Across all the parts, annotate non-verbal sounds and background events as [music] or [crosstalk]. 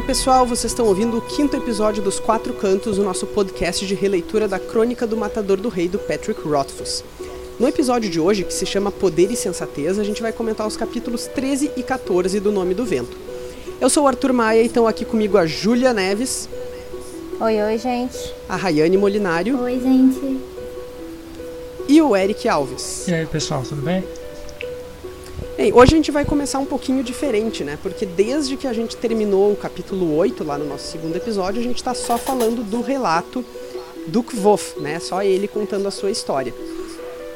Oi, pessoal, vocês estão ouvindo o quinto episódio dos Quatro Cantos, o nosso podcast de releitura da Crônica do Matador do Rei do Patrick Rothfuss. No episódio de hoje, que se chama Poder e Sensatez, a gente vai comentar os capítulos 13 e 14 do Nome do Vento. Eu sou o Arthur Maia e estão aqui comigo a Júlia Neves. Oi, oi, gente. A Rayane Molinário. Oi, gente. E o Eric Alves. E aí, pessoal, tudo bem? Bem, hoje a gente vai começar um pouquinho diferente, né? Porque desde que a gente terminou o capítulo 8, lá no nosso segundo episódio, a gente está só falando do relato do Kvof, né? Só ele contando a sua história.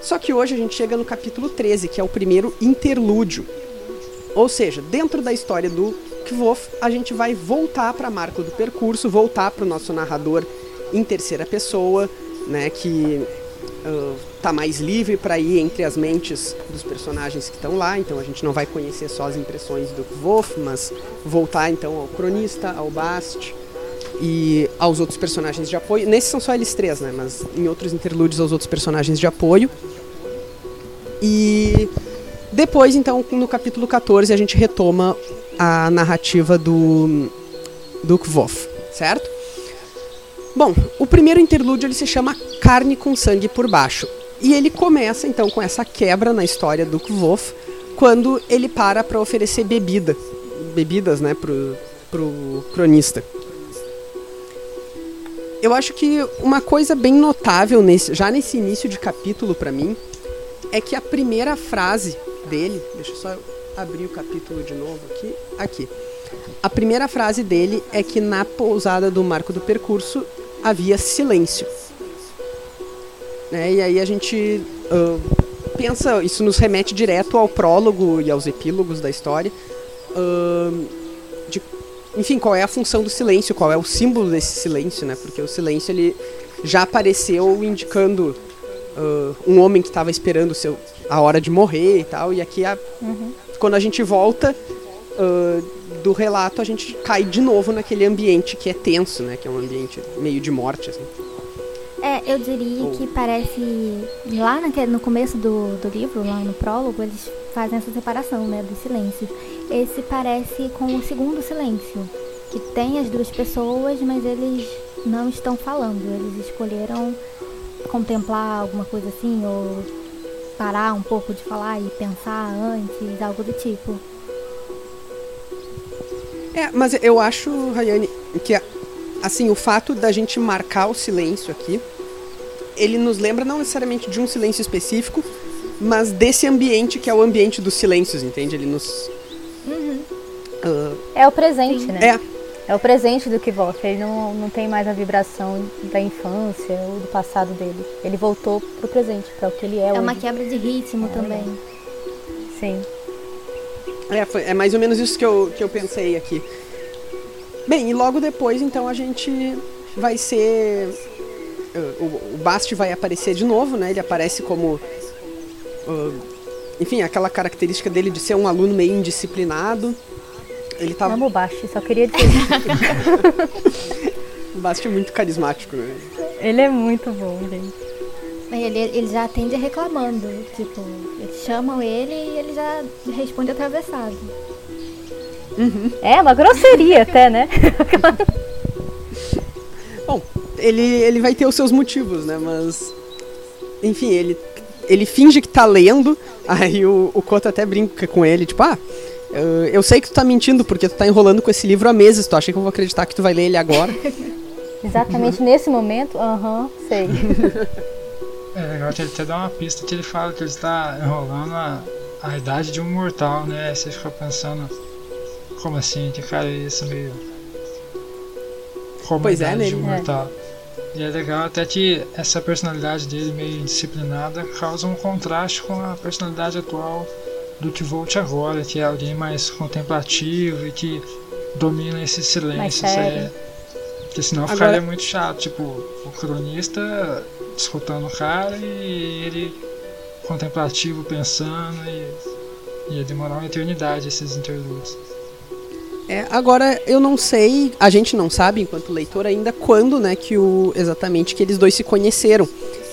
Só que hoje a gente chega no capítulo 13, que é o primeiro interlúdio. Ou seja, dentro da história do Kvof, a gente vai voltar para a marca do percurso, voltar para o nosso narrador em terceira pessoa, né? Que tá mais livre para ir entre as mentes dos personagens que estão lá, então a gente não vai conhecer só as impressões do Wolf, mas voltar então ao cronista, ao Bast e aos outros personagens de apoio. Nesses são só eles três, né? Mas em outros interlúdios aos outros personagens de apoio. E depois, então, no capítulo 14, a gente retoma a narrativa do do Kvof, certo? Bom, o primeiro interlúdio ele se chama Carne com Sangue por Baixo. E ele começa então com essa quebra na história do Kvof, quando ele para para oferecer bebida, bebidas, né, pro, pro cronista. Eu acho que uma coisa bem notável nesse, já nesse início de capítulo para mim é que a primeira frase dele, deixa eu só abrir o capítulo de novo aqui, aqui. A primeira frase dele é que na pousada do Marco do Percurso havia silêncio. Né? E aí a gente uh, pensa, isso nos remete direto ao prólogo e aos epílogos da história. Uh, de, enfim, qual é a função do silêncio, qual é o símbolo desse silêncio, né? Porque o silêncio ele já apareceu indicando uh, um homem que estava esperando seu, a hora de morrer e tal. E aqui, a, uhum. quando a gente volta do relato, a gente cai de novo naquele ambiente que é tenso, né? Que é um ambiente meio de morte, assim. É, eu diria que parece. Lá naquele, no começo do, do livro, lá no prólogo, eles fazem essa separação, né, dos silêncios. Esse parece com o segundo silêncio, que tem as duas pessoas, mas eles não estão falando. Eles escolheram contemplar alguma coisa assim, ou parar um pouco de falar e pensar antes, algo do tipo. É, mas eu acho, Rayane, que assim, o fato da gente marcar o silêncio aqui ele nos lembra não necessariamente de um silêncio específico, mas desse ambiente que é o ambiente dos silêncios, entende? Ele nos. Uhum. Uh, é o presente, Sim. né? É. É o presente do que volta. Ele não, não tem mais a vibração da infância ou do passado dele. Ele voltou pro presente, para o que ele é. É hoje. uma quebra de ritmo é. também. Sim. É, foi, é mais ou menos isso que eu, que eu pensei aqui. Bem, e logo depois, então, a gente vai ser o, o Bast vai aparecer de novo, né? Ele aparece como. Uh, enfim, aquela característica dele de ser um aluno meio indisciplinado. Ele tava... Amo o Bast, só queria dizer. [laughs] o Bast é muito carismático, né? Ele é muito bom, gente. Ele, ele já atende reclamando. Tipo, eles chamam ele e ele já responde atravessado. Uhum. É, uma grosseria até, né? [laughs] Bom, ele, ele vai ter os seus motivos, né? Mas. Enfim, ele, ele finge que tá lendo, [laughs] aí o, o Koto até brinca com ele, tipo, ah. Eu, eu sei que tu tá mentindo porque tu tá enrolando com esse livro há meses. Tu acha que eu vou acreditar que tu vai ler ele agora? [laughs] Exatamente uhum. nesse momento? Aham, uhum, sei. É legal que ele até dá uma pista que ele fala que ele está enrolando a, a idade de um mortal, né? Aí você fica pensando, como assim? Que cara é isso meio. Como pois a é, idade né? de um mortal. É. E é legal até que essa personalidade dele meio indisciplinada causa um contraste com a personalidade atual do que volte agora, que é alguém mais contemplativo e que domina esses silêncios. É, porque senão agora... ficaria muito chato, tipo, o cronista escutando o cara e ele contemplativo pensando e ia demorar uma eternidade esses interlúdios. É, agora eu não sei, a gente não sabe enquanto leitor ainda quando, né, que o exatamente que eles dois se conheceram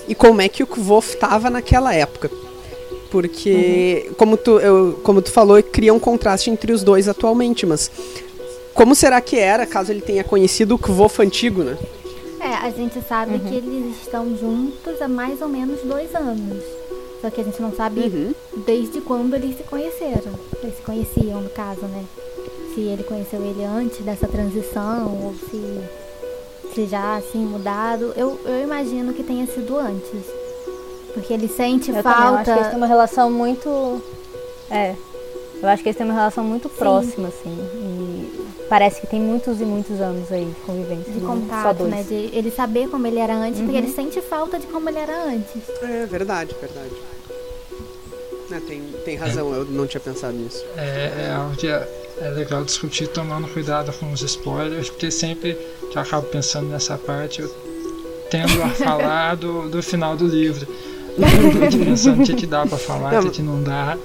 e como é que o Kvof estava naquela época. Porque, uhum. como, tu, eu, como tu falou, cria um contraste entre os dois atualmente, mas como será que era, caso ele tenha conhecido o Kvof antigo, né? É, a gente sabe que eles estão juntos há mais ou menos dois anos. Só que a gente não sabe Uhum. desde quando eles se conheceram. Eles se conheciam, no caso, né? Se ele conheceu ele antes dessa transição ou se, se já assim mudado. Eu, eu imagino que tenha sido antes. Porque ele sente Eu também eu acho que eles falta. têm uma relação muito. É. Eu acho que eles têm uma relação muito próxima, assim. E parece que tem muitos e muitos anos aí de convivência. De não só contato, dois. né? De ele saber como ele era antes, porque ele sente falta de como ele era antes. É verdade, verdade. É, tem, tem razão, eu não tinha pensado nisso. É, é que é, é legal discutir tomando cuidado com os spoilers, porque sempre que eu acabo pensando nessa parte, eu tendo a falar do, do final do livro. Eu tô pensando o que, que dá pra falar, o que, que não dá.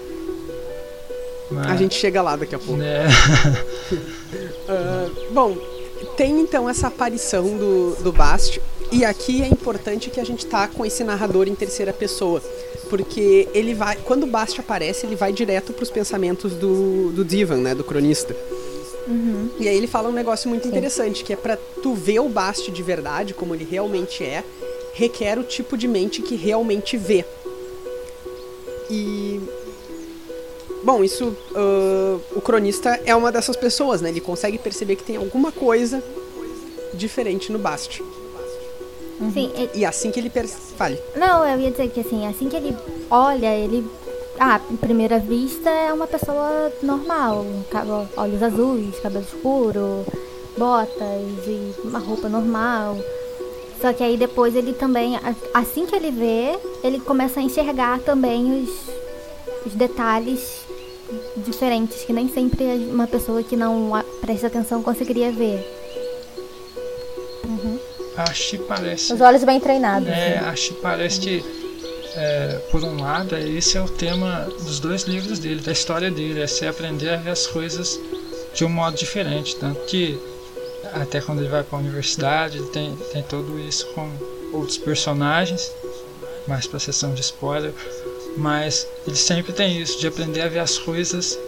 Mas, A gente chega lá daqui a pouco. né, [laughs] Ah, bom, tem então essa aparição do, do Bast. E aqui é importante que a gente tá com esse narrador em terceira pessoa. Porque ele vai. Quando o Bast aparece, ele vai direto pros pensamentos do, do Divan, né? Do cronista. E aí ele fala um negócio muito interessante, que é pra tu ver o Bast de verdade, como ele realmente é, requer o tipo de mente que realmente vê. E Bom, isso. ah, o cronista é uma dessas pessoas, né? Ele consegue perceber que tem alguma coisa diferente no Bast. Sim, ele- E assim que ele percebe. Não, eu ia dizer que assim, assim que ele olha, ele. Ah, em primeira vista é uma pessoa normal. Olhos azuis, cabelo escuro, botas e uma roupa normal. Só que aí depois ele também, assim que ele vê, ele começa a enxergar também os, os detalhes diferentes que nem sempre uma pessoa que não presta atenção conseguiria ver. acho que parece. Os olhos bem treinados. É, né? acho que parece que, é, por um lado, é- esse é o tema dos dois livros dele, da história dele, é você aprender a ver as coisas de um modo diferente. Tanto que, até quando ele vai para a universidade, ele tem, tem tudo isso com outros personagens, mais para a sessão de spoiler, mas ele sempre tem isso, de aprender a ver as coisas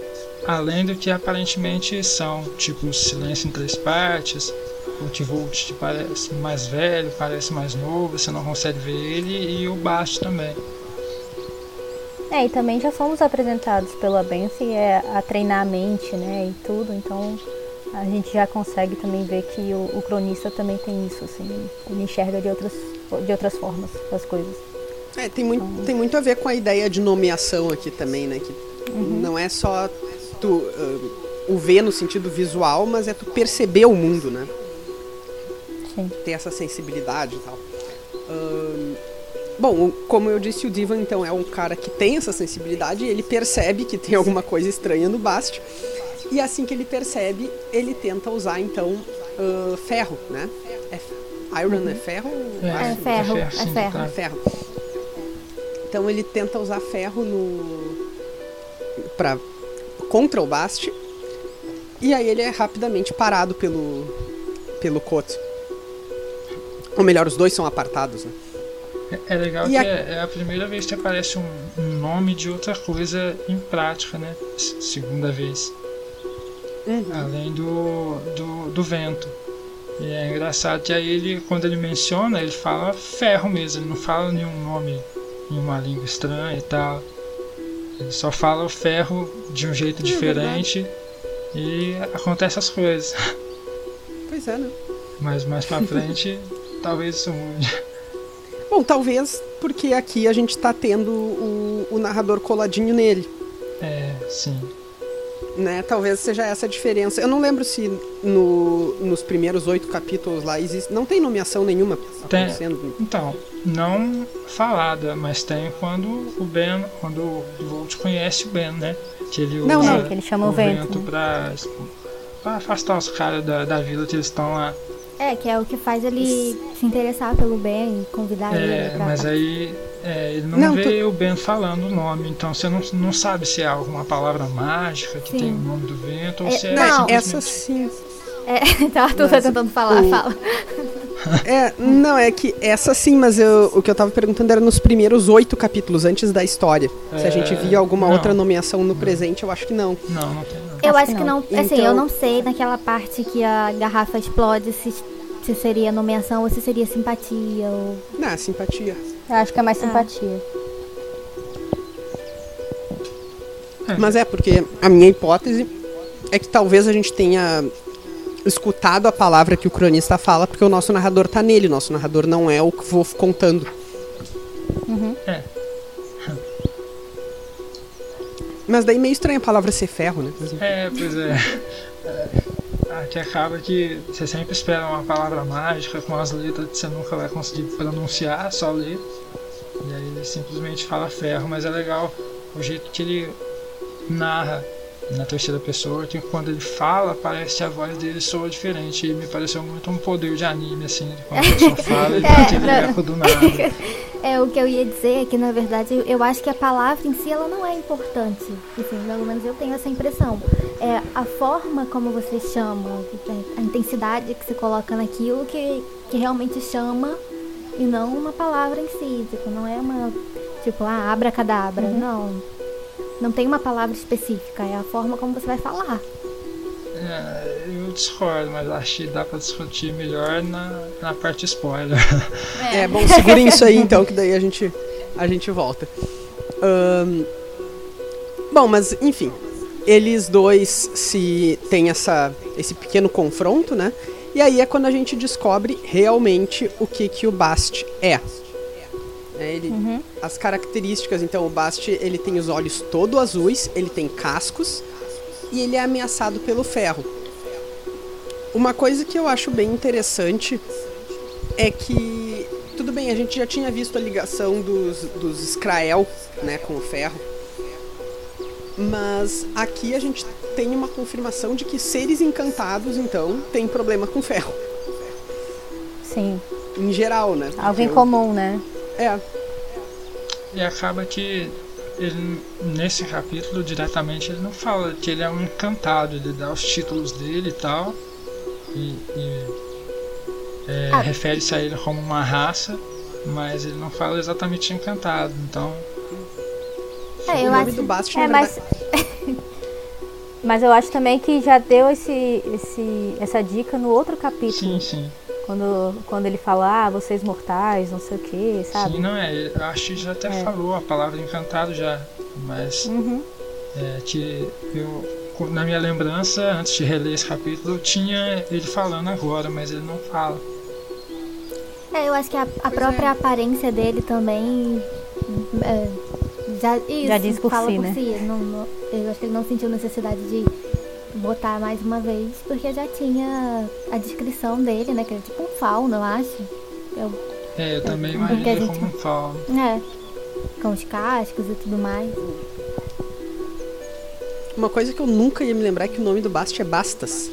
além do que aparentemente são, tipo o silêncio em três partes, o T-Volt te parece mais velho, parece mais novo, você não consegue ver ele, e o Bast também. É, e também já fomos apresentados pela Bensi é, a treinar a mente, né, e tudo, então a gente já consegue também ver que o, o cronista também tem isso, assim, ele enxerga de outras, de outras formas as coisas. É, tem muito, tem muito a ver com a ideia de nomeação aqui também, né? Que não é só tu ah, o ver no sentido visual, mas é tu perceber o mundo, né? Sim. Ter essa sensibilidade e tal. Ahn, bom, como eu disse, o Divan então é um cara que tem essa sensibilidade e ele percebe que tem alguma coisa estranha no Bast. E assim que ele percebe, ele tenta usar então ah, ferro, né? É, iron é ferro? É ferro, é sim, ferro. tá. ferro. Então ele tenta usar ferro no para contra o Bast. E aí ele é rapidamente parado pelo pelo Koto. Ou melhor, os dois são apartados, né? É, é legal E que a- é, é a primeira vez que aparece um, um nome de outra coisa em prática, né? S- Segunda vez. Além do, do, do vento. E é engraçado que aí ele, quando ele menciona, ele fala ferro mesmo, ele não fala nenhum nome em uma língua estranha e tal. Ele só fala o ferro de um jeito diferente e acontece as coisas. [laughs] Pois é, né? Mas mais pra [laughs] frente, talvez isso mude. Bom, talvez porque aqui a gente tá tendo o, o narrador coladinho nele. É, sim. Né? Talvez seja essa a diferença. Eu não lembro se no, nos primeiros oito capítulos lá existe. Não tem nomeação nenhuma Tem. Então, não falada, mas tem quando o Ben, quando o Volt conhece o Ben, né? Que ele Não, usa não. Que ele chama o vento, né? pra, pra afastar os caras da, da vila que eles estão lá. É, que é o que faz ele se interessar pelo bem e convidar É, ele pra. mas aí é, ele não, Não, vê o Ben falando o nome, então você não, não sabe se é alguma palavra mágica que Sim. tem o nome do vento ou É, se é não, Não, simplesmente- essa sim. É, então Arthur tá tentando falar, o- fala. [laughs] É, não, é que essa sim, mas eu- o que eu tava perguntando era nos primeiros oito capítulos, antes da história. Se a gente É, via alguma não. outra nomeação no presente, eu acho que não. Não, não tem não. Eu acho, acho que, não. que não. Assim, então... eu não sei naquela parte que a garrafa explode se, se seria nomeação ou se seria simpatia. Ou... Não, simpatia. Eu acho que é mais ah. simpatia. Mas é, porque a minha hipótese é que talvez a gente tenha escutado a palavra que o cronista fala, porque o nosso narrador tá nele, o nosso narrador não é o que vou contando. Uhum. É. Mas daí meio estranha a palavra ser ferro, né? É, pois é. é. [laughs] Que acaba que você sempre espera uma palavra mágica com as letras que você nunca vai conseguir pronunciar, só ler. E aí ele simplesmente fala ferro, mas é legal o jeito que ele narra na terceira pessoa, que quando ele fala, parece que a voz dele soa diferente. E me pareceu muito um poder de anime, assim, quando a pessoa [laughs] fala, é, tem aquele eco do nada. [laughs] É, o que eu ia dizer é que, na verdade, eu acho que a palavra em si, ela não é importante. Enfim, pelo menos eu tenho essa impressão. É a forma como você chama, a intensidade que você coloca naquilo que, que realmente chama e não uma palavra em si. Tipo, não é uma, tipo, ah, abracadabra. Uhum. Não não tem uma palavra específica, é a forma como você vai falar. É, eu discordo, mas acho que dá pra discutir melhor na, na parte spoiler. É, é bom, segurem isso aí então, que daí a gente, a gente volta. Um, bom, mas enfim, eles dois se tem essa, esse pequeno confronto, né? E aí é quando a gente descobre realmente o que, que o Bast é. Né? Ele, uhum. As características, então, o Bast ele tem os olhos todo azuis, ele tem cascos e ele é ameaçado pelo ferro. Uma coisa que eu acho bem interessante é que, tudo bem, a gente já tinha visto a ligação dos, dos Skrael né, com o ferro, mas aqui a gente tem uma confirmação de que seres encantados, então, têm problema com ferro. Sim. Em geral, né? Algo em comum, né? É. E acaba que ele, nesse capítulo, diretamente, ele não fala que ele é um encantado, ele dá os títulos dele e tal. E, e é, ah. refere-se a ele como uma raça, mas ele não fala exatamente encantado, então. É, eu acho. Do Bast, é, mas... [laughs] mas eu acho também que já deu esse, esse, essa dica no outro capítulo. Sim, sim. Quando, quando ele fala, ah, vocês mortais, não sei o que, sabe? Sim, não é. Acho que já até é. falou a palavra encantado já. Mas uhum. é, que eu, na minha lembrança, antes de reler esse capítulo, eu tinha ele falando agora, mas ele não fala. É, eu acho que a, a própria é. aparência dele também. É, já, isso, já diz por fala si, por né? si. Não, não, eu acho que ele não sentiu necessidade de botar mais uma vez, porque já tinha a descrição dele, né? Que é tipo um fauno, eu acho. Eu, é, eu também imagino gente... como um fauno. É, com os cascos e tudo mais. Uma coisa que eu nunca ia me lembrar é que o nome do Bast é Bastas.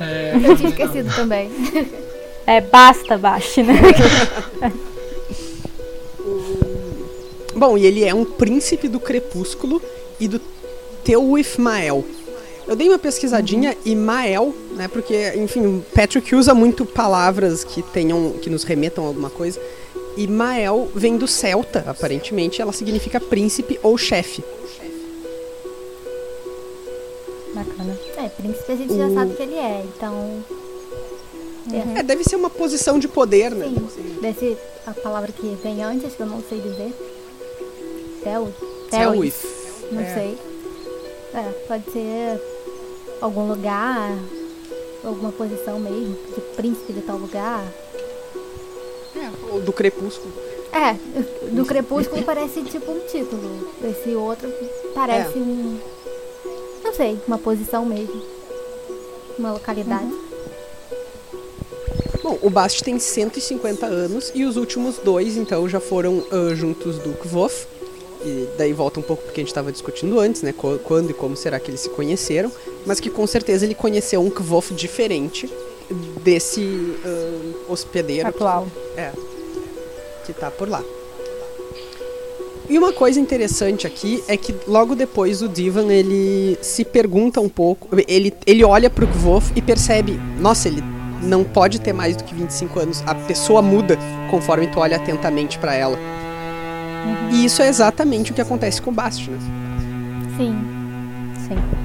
é, [laughs] eu tinha esquecido não. também. [laughs] É Basta Bast, né? Bom, e ele é um príncipe do crepúsculo e do Teuifmael. Eu dei uma pesquisadinha uhum. e Mael, né? Porque, enfim, Patrick usa muito palavras que tenham, que nos remetam a alguma coisa. E Mael vem do celta, aparentemente, ela significa príncipe ou chefe. Bacana. É, príncipe a gente o... já sabe que ele é, então. Uhum. É, deve ser uma posição de poder, né? Sim, deve ser a palavra que vem antes, que eu não sei dizer. Tel. Telwith. Não é. sei. É, pode ser algum lugar, alguma posição mesmo, de príncipe de tal lugar. É, ou do crepúsculo. É, do crepúsculo parece tipo um título. Esse outro parece é. um. Não sei, uma posição mesmo. Uma localidade. Uhum. Bom, o Bast tem 150 anos e os últimos dois, então, já foram uh, juntos do Kvof. E daí volta um pouco porque a gente estava discutindo antes, né? Quando e como será que eles se conheceram mas que com certeza ele conheceu um Kvof diferente desse uh, hospedeiro atual. Que, é, que tá por lá. E uma coisa interessante aqui é que logo depois o Divan ele se pergunta um pouco, ele, ele olha pro Kvof e percebe, nossa, ele não pode ter mais do que 25 anos. A pessoa muda conforme tu olha atentamente para ela. Uhum. E isso é exatamente o que acontece com o Bast, né? Sim. Sim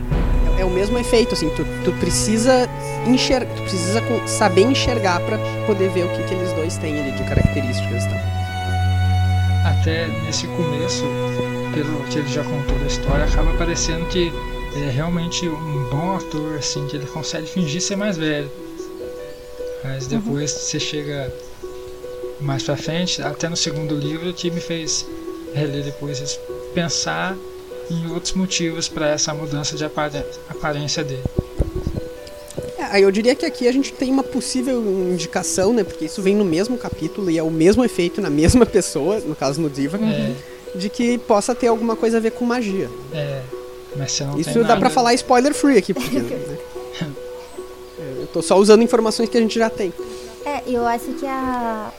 é o mesmo efeito, assim, tu, tu precisa enxergar, tu precisa saber enxergar para poder ver o que, que eles dois têm ali de características e tal. Até nesse começo, pelo que ele já contou da história, acaba parecendo que ele é realmente um bom ator, assim, que ele consegue fingir ser mais velho. Mas uhum. depois uhum. você chega mais pra frente, até no segundo livro, que me fez reler depois pensar em outros motivos para essa mudança de aparência dele. É, eu diria que aqui a gente tem uma possível indicação, né? Porque isso vem no mesmo capítulo e é o mesmo efeito na mesma pessoa, no caso no Diva, é. de que possa ter alguma coisa a ver com magia. É, mas você não Isso dá nada... pra falar spoiler free aqui, porque, [laughs] né? É, eu tô só usando informações que a gente já tem. É, eu acho que a,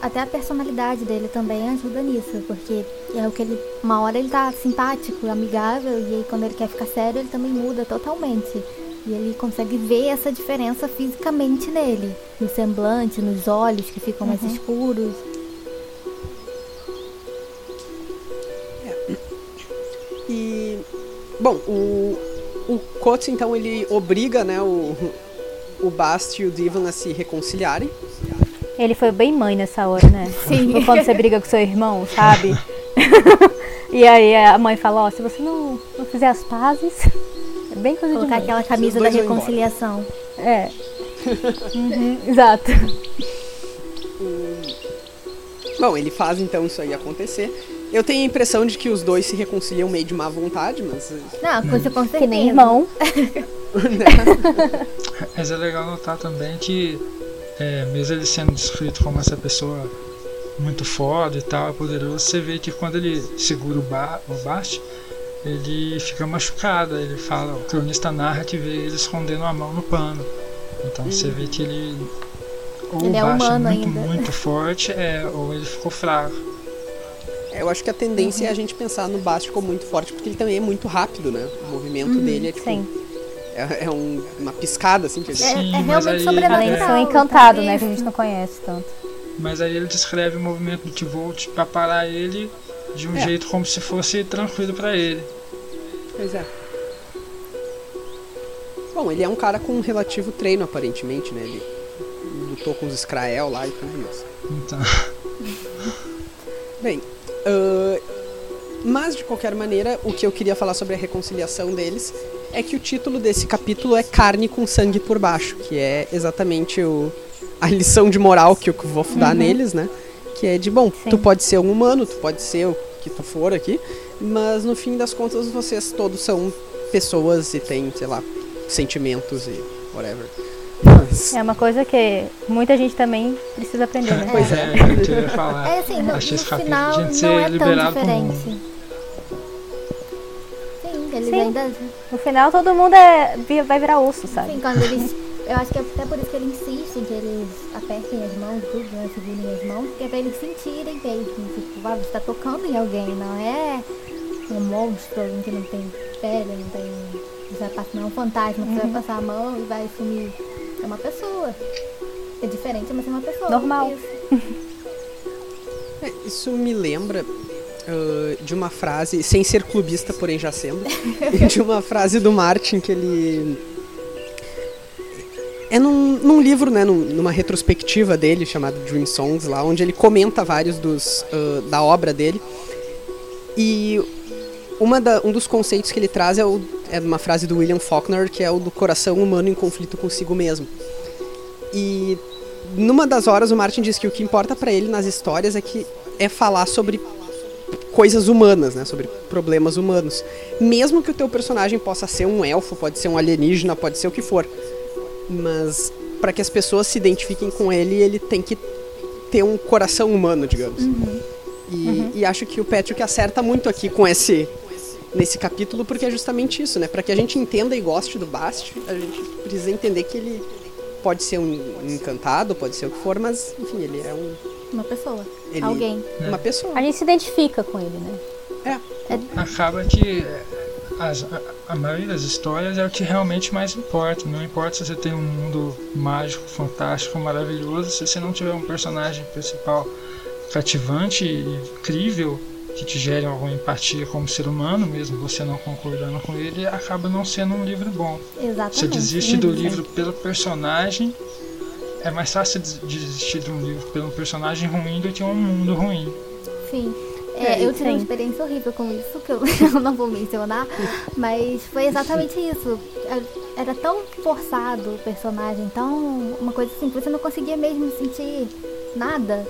até a personalidade dele também ajuda nisso, porque é o que ele. Uma hora ele tá simpático, amigável, e aí quando ele quer ficar sério, ele também muda totalmente. E ele consegue ver essa diferença fisicamente nele, no semblante, nos olhos que ficam uhum. mais escuros. É. E bom, o o Coates então ele obriga, né, o o Bast e o Divan a se reconciliarem. Ele foi bem mãe nessa hora, né? Sim. Quando você briga com seu irmão, sabe? [laughs] e aí a mãe fala, ó, oh, se você não, não fizer as pazes, é bem coisa Colocar de aquela camisa da reconciliação. É. uhum, exato. Bom, ele faz então isso aí acontecer. Eu tenho a impressão de que os dois se reconciliam meio de má vontade, mas. Não, coisa com certeza. Que nem irmão. [laughs] [laughs] mas é legal notar também que é, mesmo ele sendo descrito como essa pessoa muito foda e tal, poderoso, você vê que quando ele segura o, ba o Bast, ele fica machucado. Ele fala, o cronista narra que vê ele escondendo a mão no pano. Então uhum. você vê que ele ou ele é, é muito, ainda. muito forte, é, ou ele ficou fraco. É, eu acho que a tendência uhum. é a gente pensar no Bast como muito forte, porque ele também é muito rápido, né? O movimento uhum, dele é tipo. Sim é, é um, uma piscada, assim. Que ele... é, é realmente sobrenatural. Além de ser um encantado, né? Que a gente não conhece tanto. Mas aí ele descreve o movimento do T-Volt pra parar ele de um é. jeito como se fosse tranquilo para ele. Pois é. Bom, ele é um cara com um relativo treino, aparentemente, né? Ele lutou com os Skrael lá e tudo isso. Então. [laughs] Bem, uh, mas de qualquer maneira, o que eu queria falar sobre a reconciliação deles é que o título desse capítulo é Carne com Sangue por Baixo, que é exatamente o, a lição de moral que eu vou dar uhum. neles, né? Que é de, bom, Sim. tu pode ser um humano, tu pode ser o que tu for aqui, mas no fim das contas vocês todos são pessoas e têm, sei lá, sentimentos e whatever. Mas... É uma coisa que muita gente também precisa aprender, né? [laughs] Pois é, é eu ia falar. É assim, no, no final não é tão diferente. Sim, eles Sim. ainda no final todo mundo é, vai virar osso, sabe? Sim, quando eles. [laughs] Eu acho que é até por isso que ele insiste que eles apertem as mãos, tudo, né? Segurem as mãos, que é pra eles sentirem mesmo. Tipo, ah, você tá tocando em alguém, não é um monstro, alguém que não tem pele, não tem. Você vai passar, não é um fantasma, uhum. você vai uhum. passar a mão e vai sumir. É uma pessoa. É diferente, mas é uma pessoa. Normal. Isso, [laughs] isso me lembra uh, de uma frase, sem ser clubista, porém já sendo, [laughs] de uma frase do Martin que ele. É num, num livro, né, num, numa retrospectiva dele chamado Dream Songs, lá, onde ele comenta vários dos, uh, da obra dele. E uma da, um dos conceitos que ele traz é, o, é uma frase do William Faulkner, que é o do coração humano em conflito consigo mesmo. E numa das horas o Martin diz que o que importa para ele nas histórias é que é falar sobre coisas humanas, né, sobre problemas humanos. Mesmo que o teu personagem possa ser um elfo, pode ser um alienígena, pode ser o que for. Mas para que as pessoas se identifiquem com ele, ele tem que ter um coração humano, digamos. Uhum. E, uhum. e, acho que o Patrick acerta muito aqui com esse nesse capítulo, porque é justamente isso, né? Para que a gente entenda e goste do Bast, a gente precisa entender que ele pode ser um encantado, pode ser o que for, mas enfim, ele é um uma pessoa. Ele, Alguém. É. Uma pessoa. A gente se identifica com ele, né? É. é. Acaba que as, a, a, maioria das histórias é o que realmente mais importa. Não importa se você tem um mundo mágico, fantástico, maravilhoso, se você não tiver um personagem principal cativante e incrível que te gerem alguma empatia como ser humano, mesmo você não concordando com ele, acaba não sendo um livro bom. Exatamente. Você desiste do livro pelo personagem, é mais fácil desistir de um livro pelo personagem ruim do que um mundo ruim. Sim. É, eu tive uma experiência horrível com isso, que eu, [laughs] eu não vou mencionar, mas foi exatamente isso. Era tão forçado o personagem, tão. uma coisa assim, que você não conseguia mesmo sentir nada.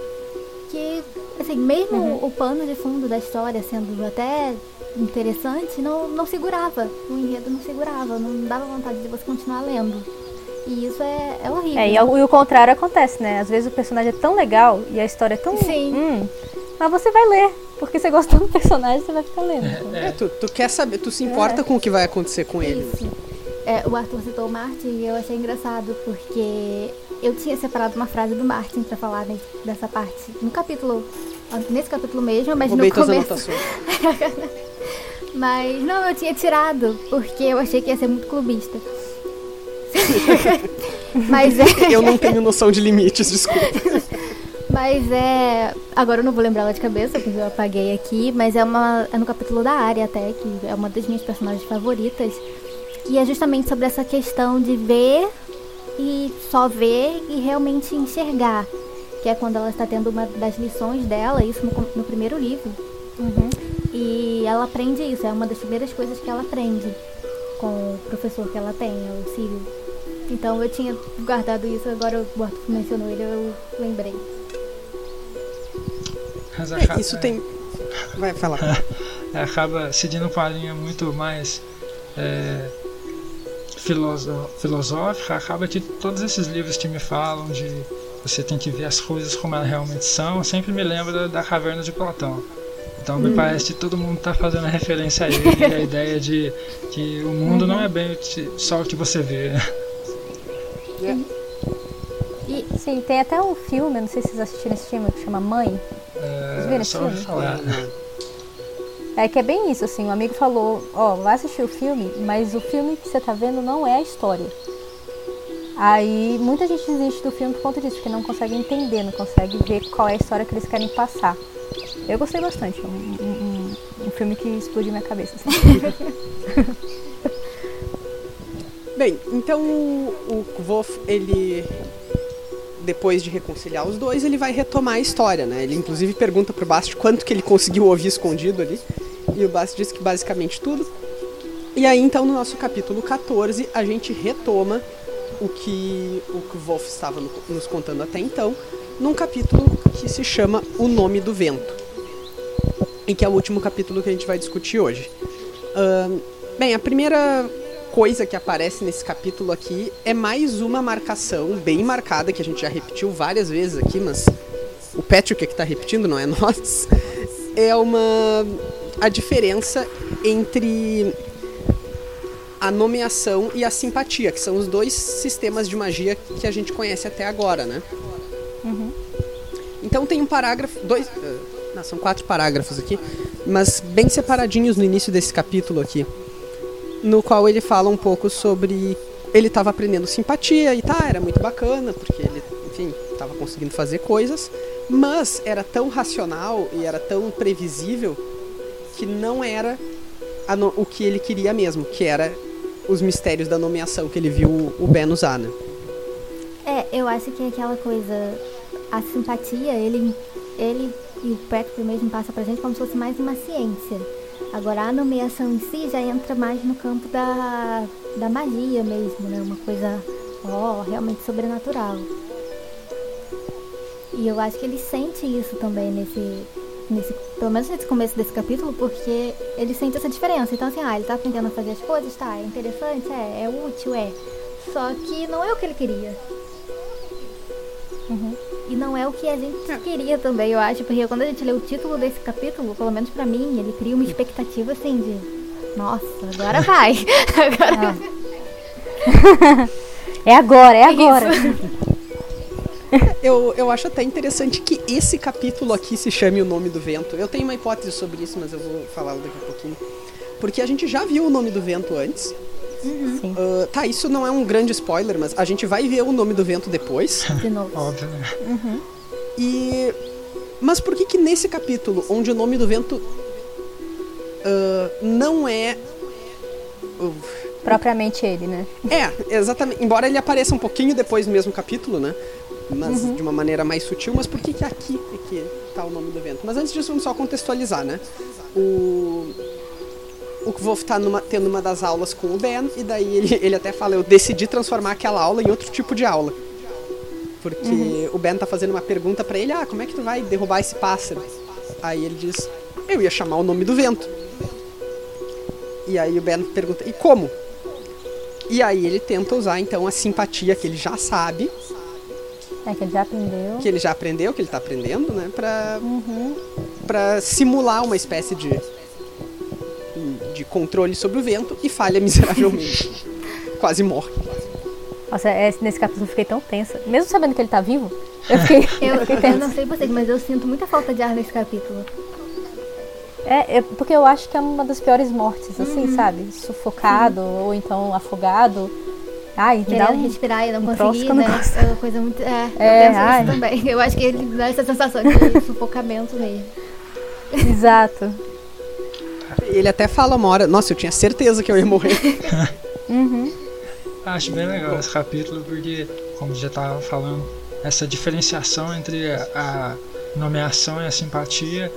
Que, assim, mesmo uhum. o pano de fundo da história sendo até interessante, não, não segurava. O enredo não segurava, não dava vontade de você continuar lendo. E isso é, é horrível. É, e, o, e o contrário acontece, né? Às vezes o personagem é tão legal e a história é tão. Sim. Hum, mas você vai ler. Porque você gosta do personagem, você vai ficar lendo. É, tu, tu quer saber, tu se importa é. com o que vai acontecer com ele. Isso. É, o Arthur citou o Martin e eu achei engraçado porque eu tinha separado uma frase do Martin para falar dessa parte no capítulo, nesse capítulo mesmo, mas Roubei no começo. [laughs] mas não, eu tinha tirado porque eu achei que ia ser muito clubista. [laughs] mas é... Eu não tenho noção de limites, desculpa. Mas é. Agora eu não vou lembrar ela de cabeça, porque eu apaguei aqui, mas é, uma, é no capítulo da área até, que é uma das minhas personagens favoritas. E é justamente sobre essa questão de ver e só ver e realmente enxergar. Que é quando ela está tendo uma das lições dela, isso no, no primeiro livro. Uhum. E ela aprende isso, é uma das primeiras coisas que ela aprende com o professor que ela tem, é o Círio. Então eu tinha guardado isso, agora o Arthur mencionou ele, eu lembrei. É, isso tem. Vai falar. É, [laughs] acaba seguindo uma linha muito mais é, filosófica. Acaba que todos esses livros que me falam de você tem que ver as coisas como elas realmente são, sempre me lembra da Caverna de Platão. Então me hum. parece que todo mundo está fazendo referência a ele e a [laughs] ideia de que o mundo uhum. não é bem só o que você vê. É. E, sim, tem até um filme, não sei se vocês assistiram esse filme, que chama Mãe. Vocês viram esse filme? Falar. É que é bem isso, assim, um amigo falou, ó, oh, vai assistir o filme, mas o filme que você tá vendo não é a história. Aí muita gente desiste do filme por conta disso, porque não consegue entender, não consegue ver qual é a história que eles querem passar. Eu gostei bastante, é um, um, um filme que explodiu minha cabeça. Assim. [laughs] Bem, então o Wolf, ele depois de reconciliar os dois, ele vai retomar a história, né? Ele inclusive pergunta pro Bast quanto que ele conseguiu ouvir escondido ali. E o Bast diz que basicamente tudo. E aí então no nosso capítulo 14 a gente retoma o que o Wolf estava nos contando até então, num capítulo que se chama O Nome do Vento. E que é o último capítulo que a gente vai discutir hoje. Uh, bem, a primeira coisa que aparece nesse capítulo aqui é mais uma marcação bem marcada, que a gente já repetiu várias vezes aqui, mas o Patrick é que está repetindo, não é [laughs] nós. É uma. a diferença entre a nomeação e a simpatia, que são os dois sistemas de magia que a gente conhece até agora, né? Uhum. Então tem um parágrafo. Dois. Uh, não, são quatro parágrafos aqui, mas bem separadinhos no início desse capítulo aqui no qual ele fala um pouco sobre ele estava aprendendo simpatia e tá, era muito bacana, porque ele, enfim, estava conseguindo fazer coisas, mas era tão racional e era tão previsível que não era no, o que ele queria mesmo, que era os mistérios da nomeação que ele viu o Ben usar, né? É, eu acho que aquela coisa, a simpatia, ele, ele e o Patrick mesmo passa pra gente como se fosse mais uma ciência Agora, a nomeação em si já entra mais no campo da, da magia mesmo, né? Uma coisa, ó, realmente sobrenatural. E eu acho que ele sente isso também nesse, nesse, pelo menos nesse começo desse capítulo, porque ele sente essa diferença. Então, assim, ah, ele tá aprendendo a fazer as coisas, tá, é interessante, é, é útil, é. Só que não é o que ele queria. Não é o que a gente é. queria também, eu acho, porque quando a gente lê o título desse capítulo, pelo menos para mim, ele cria uma expectativa assim de. Nossa, agora [laughs] vai. [laughs] agora... Ah. [laughs] é agora, é agora. eu, eu acho até interessante que esse capítulo aqui se chame O Nome do Vento. Eu tenho uma hipótese sobre isso, mas eu vou falar daqui a pouquinho. Porque a gente já viu o Nome do Vento antes. Uhum. Uh, tá, isso não é um grande spoiler, mas a gente vai ver o nome do vento depois. [laughs] De novo. Óbvio, né? Uhum. E Mas por que que nesse capítulo, onde o nome do vento uh, não é uh, Propriamente ele, né? é, exatamente. Embora ele apareça um pouquinho depois no mesmo capítulo, né? Mas de uma maneira mais sutil. Mas por que, que aqui é que tá o nome do vento? Mas antes disso, vamos só contextualizar, né? O. O Kvolf tá numa, tendo uma das aulas com o Ben, e daí ele, ele até fala: Eu decidi transformar aquela aula em outro tipo de aula. Porque o Ben tá fazendo uma pergunta pra ele: Ah, como é que tu vai derrubar esse pássaro? Aí ele diz: Eu ia chamar o nome do vento. E aí o Ben pergunta: E como? E aí ele tenta usar então a simpatia que ele já sabe, É que ele já aprendeu. que ele já aprendeu, que ele tá aprendendo, né, pra, Uhum. pra simular uma espécie de de controle sobre o vento e falha miseravelmente. [laughs] Quase morre. Nossa, é- nesse capítulo eu fiquei tão tensa. Mesmo sabendo que ele tá vivo, eu fiquei, [laughs] Eu, eu fiquei eu não sei vocês, mas eu sinto muita falta de ar nesse capítulo. É, é porque eu acho que é uma das piores mortes, assim, Uhum. sabe? Sufocado ou então afogado. Ai, me dá Querendo um... respirar e não um conseguir, né? É uma coisa muito. É, É, eu penso ai. isso também. Eu acho que ele dá essa sensação de sufocamento mesmo. Exato. Ele até fala uma hora, nossa, eu tinha certeza que eu ia morrer. [laughs] Uhum. Acho bem legal esse capítulo porque, como já estava falando, essa diferenciação entre a, nomeação e a simpatia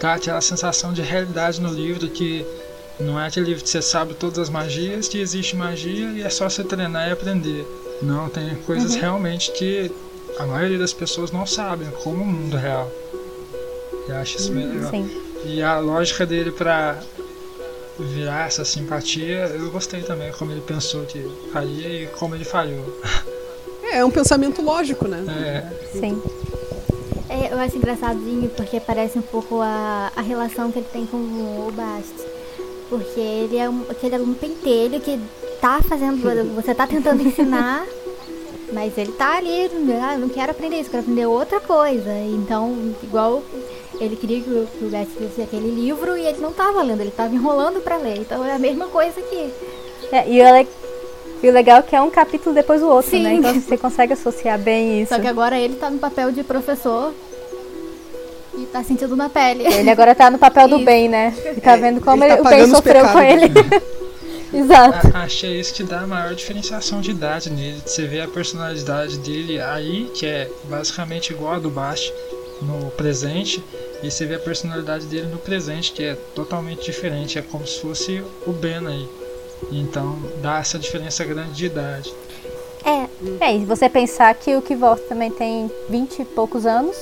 dá aquela sensação de realidade no livro que não é aquele livro que você sabe todas as magias, que existe magia e é só você treinar e aprender. Não, tem coisas realmente que a maioria das pessoas não sabem, como o mundo real. E acho isso bem legal. Sim. E a lógica dele pra virar essa simpatia, eu gostei também, como ele pensou que faria e como ele falhou. É, é um pensamento lógico, né? É, Sim. É, eu acho engraçadinho porque parece um pouco a, a relação que ele tem com o Bast. Porque ele é um, aquele aluno pentelho que tá fazendo. Você tá tentando ensinar, mas ele tá ali, ah, eu não quero aprender isso, quero aprender outra coisa. Então, igual ele queria que o, que o Bast lesse aquele livro e ele não tava lendo, ele tava enrolando pra ler. Então é a mesma coisa aqui. É, e, o le- e o legal é que é um capítulo depois do outro, Sim. né? Então você consegue associar bem isso. Só que agora ele tá no papel de professor e tá sentindo na pele. Ele agora tá no papel do Isso. bem, né? E tá vendo como ele tá ele- o os sofreu com ele. [laughs] Exato. a- achei isso que dá a maior diferenciação de idade nele. Você vê a personalidade dele aí, que é basicamente igual a do Bast no presente, e você vê a personalidade dele no presente, que é totalmente diferente. É como se fosse o Ben aí. Então dá essa diferença grande de idade. É, É, e você pensar que o Kivort também tem 20 e poucos anos,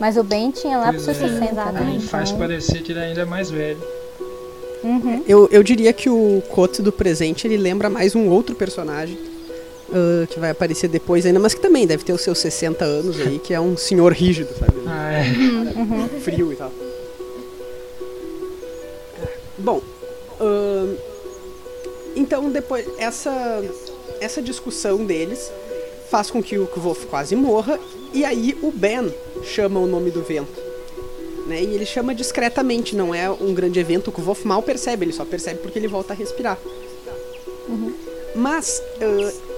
mas o Ben tinha lá Pois pros seus é. 60, né? Exatamente. Aí faz Então, parecer que ele ainda é mais velho. uhum. Eu, eu diria que o Kote do presente ele lembra mais um outro personagem ah, que vai aparecer depois ainda, mas que também deve ter os seus 60 anos aí, que é um senhor rígido, sabe? Ah, é. Frio e tal. Bom, ahn, então depois essa essa discussão deles faz com que o Kvolf quase morra e aí o Ben chama o nome do vento. Né? E ele chama discretamente, não é um grande evento, o Kvolf mal percebe, ele só percebe porque ele volta a respirar. Mas ah,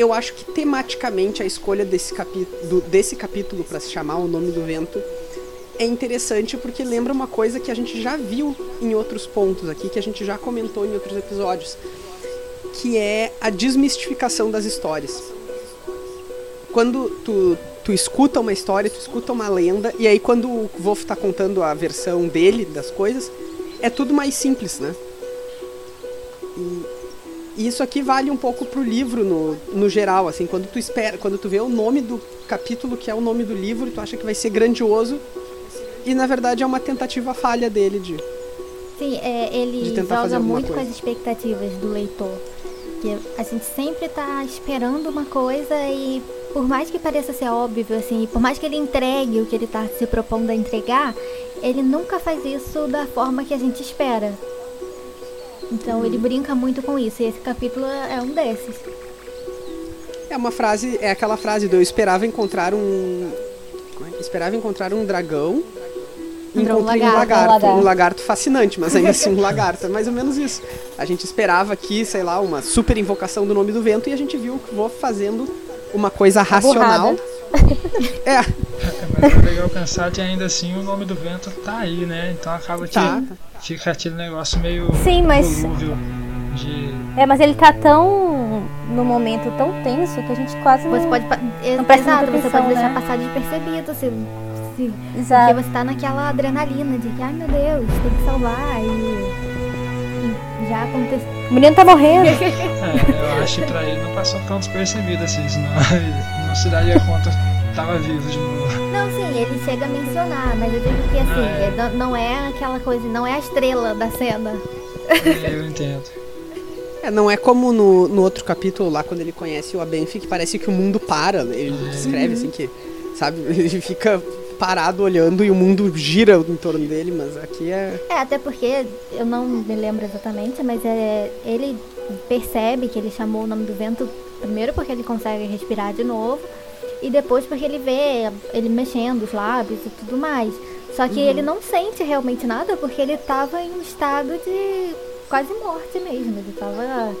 eu acho que tematicamente a escolha desse, capi do- desse capítulo para se chamar o nome do vento é interessante porque lembra uma coisa que a gente já viu em outros pontos aqui, que a gente já comentou em outros episódios, que é a desmistificação das histórias. Quando tu, tu escuta uma história, tu escuta uma lenda, e aí quando o Wolf tá contando a versão dele das coisas, é tudo mais simples, né? E isso aqui vale um pouco pro livro no, no geral, assim, quando tu espera, quando tu vê o nome do capítulo que é o nome do livro, tu acha que vai ser grandioso, e na verdade é uma tentativa falha dele de Sim, é, ele joga muito com coisa. as expectativas do leitor. Que a gente sempre tá esperando uma coisa e por mais que pareça ser óbvio, assim, por mais que ele entregue o que ele tá se propondo a entregar, ele nunca faz isso da forma que a gente espera. Então ele brinca muito com isso, e esse capítulo é um desses. É uma frase, é aquela frase do eu esperava encontrar um. que- Esperava encontrar um dragão. Encontrei um lagarto, um lagarto. um lagarto fascinante, mas ainda assim um lagarto. É mais ou menos isso. A gente esperava aqui, sei lá, uma super invocação do nome do vento e a gente viu o Wolf fazendo uma coisa racional. burrada. [laughs] É, É Mas é legal pensar que ainda assim o nome do vento tá aí, né? Então acaba que Tá. fica aquele negócio meio Sim, mas- de. É, mas ele tá tão. no momento tão tenso que a gente quase não. Você pode. Não presta Exato, muita você atenção, pode deixar né? passar despercebido. Se, Exato. Porque você tá naquela adrenalina de que, ai meu Deus, tem que salvar e. já aconteceu. O menino tá morrendo. [laughs] É, eu acho que pra ele não passou tão despercebido assim, senão [laughs] ele não se daria conta que tava vivo de novo. Não, sim, ele chega a mencionar, mas eu digo que assim, Ah, é. é, não- é aquela coisa, não é a estrela da cena. É, eu entendo. É, não é como no, no outro capítulo lá, quando ele conhece o Abenfi, que parece que o mundo para. né? Ele descreve assim que, sabe, [laughs] ele fica parado olhando e o mundo gira em torno dele, mas aqui é. É, até porque eu não me lembro exatamente, mas é, ele percebe que ele chamou o nome do vento primeiro porque ele consegue respirar de novo e depois porque ele vê ele mexendo os lábios e tudo mais. Só que ele não sente realmente nada porque ele tava em um estado de quase morte mesmo. Ele tava.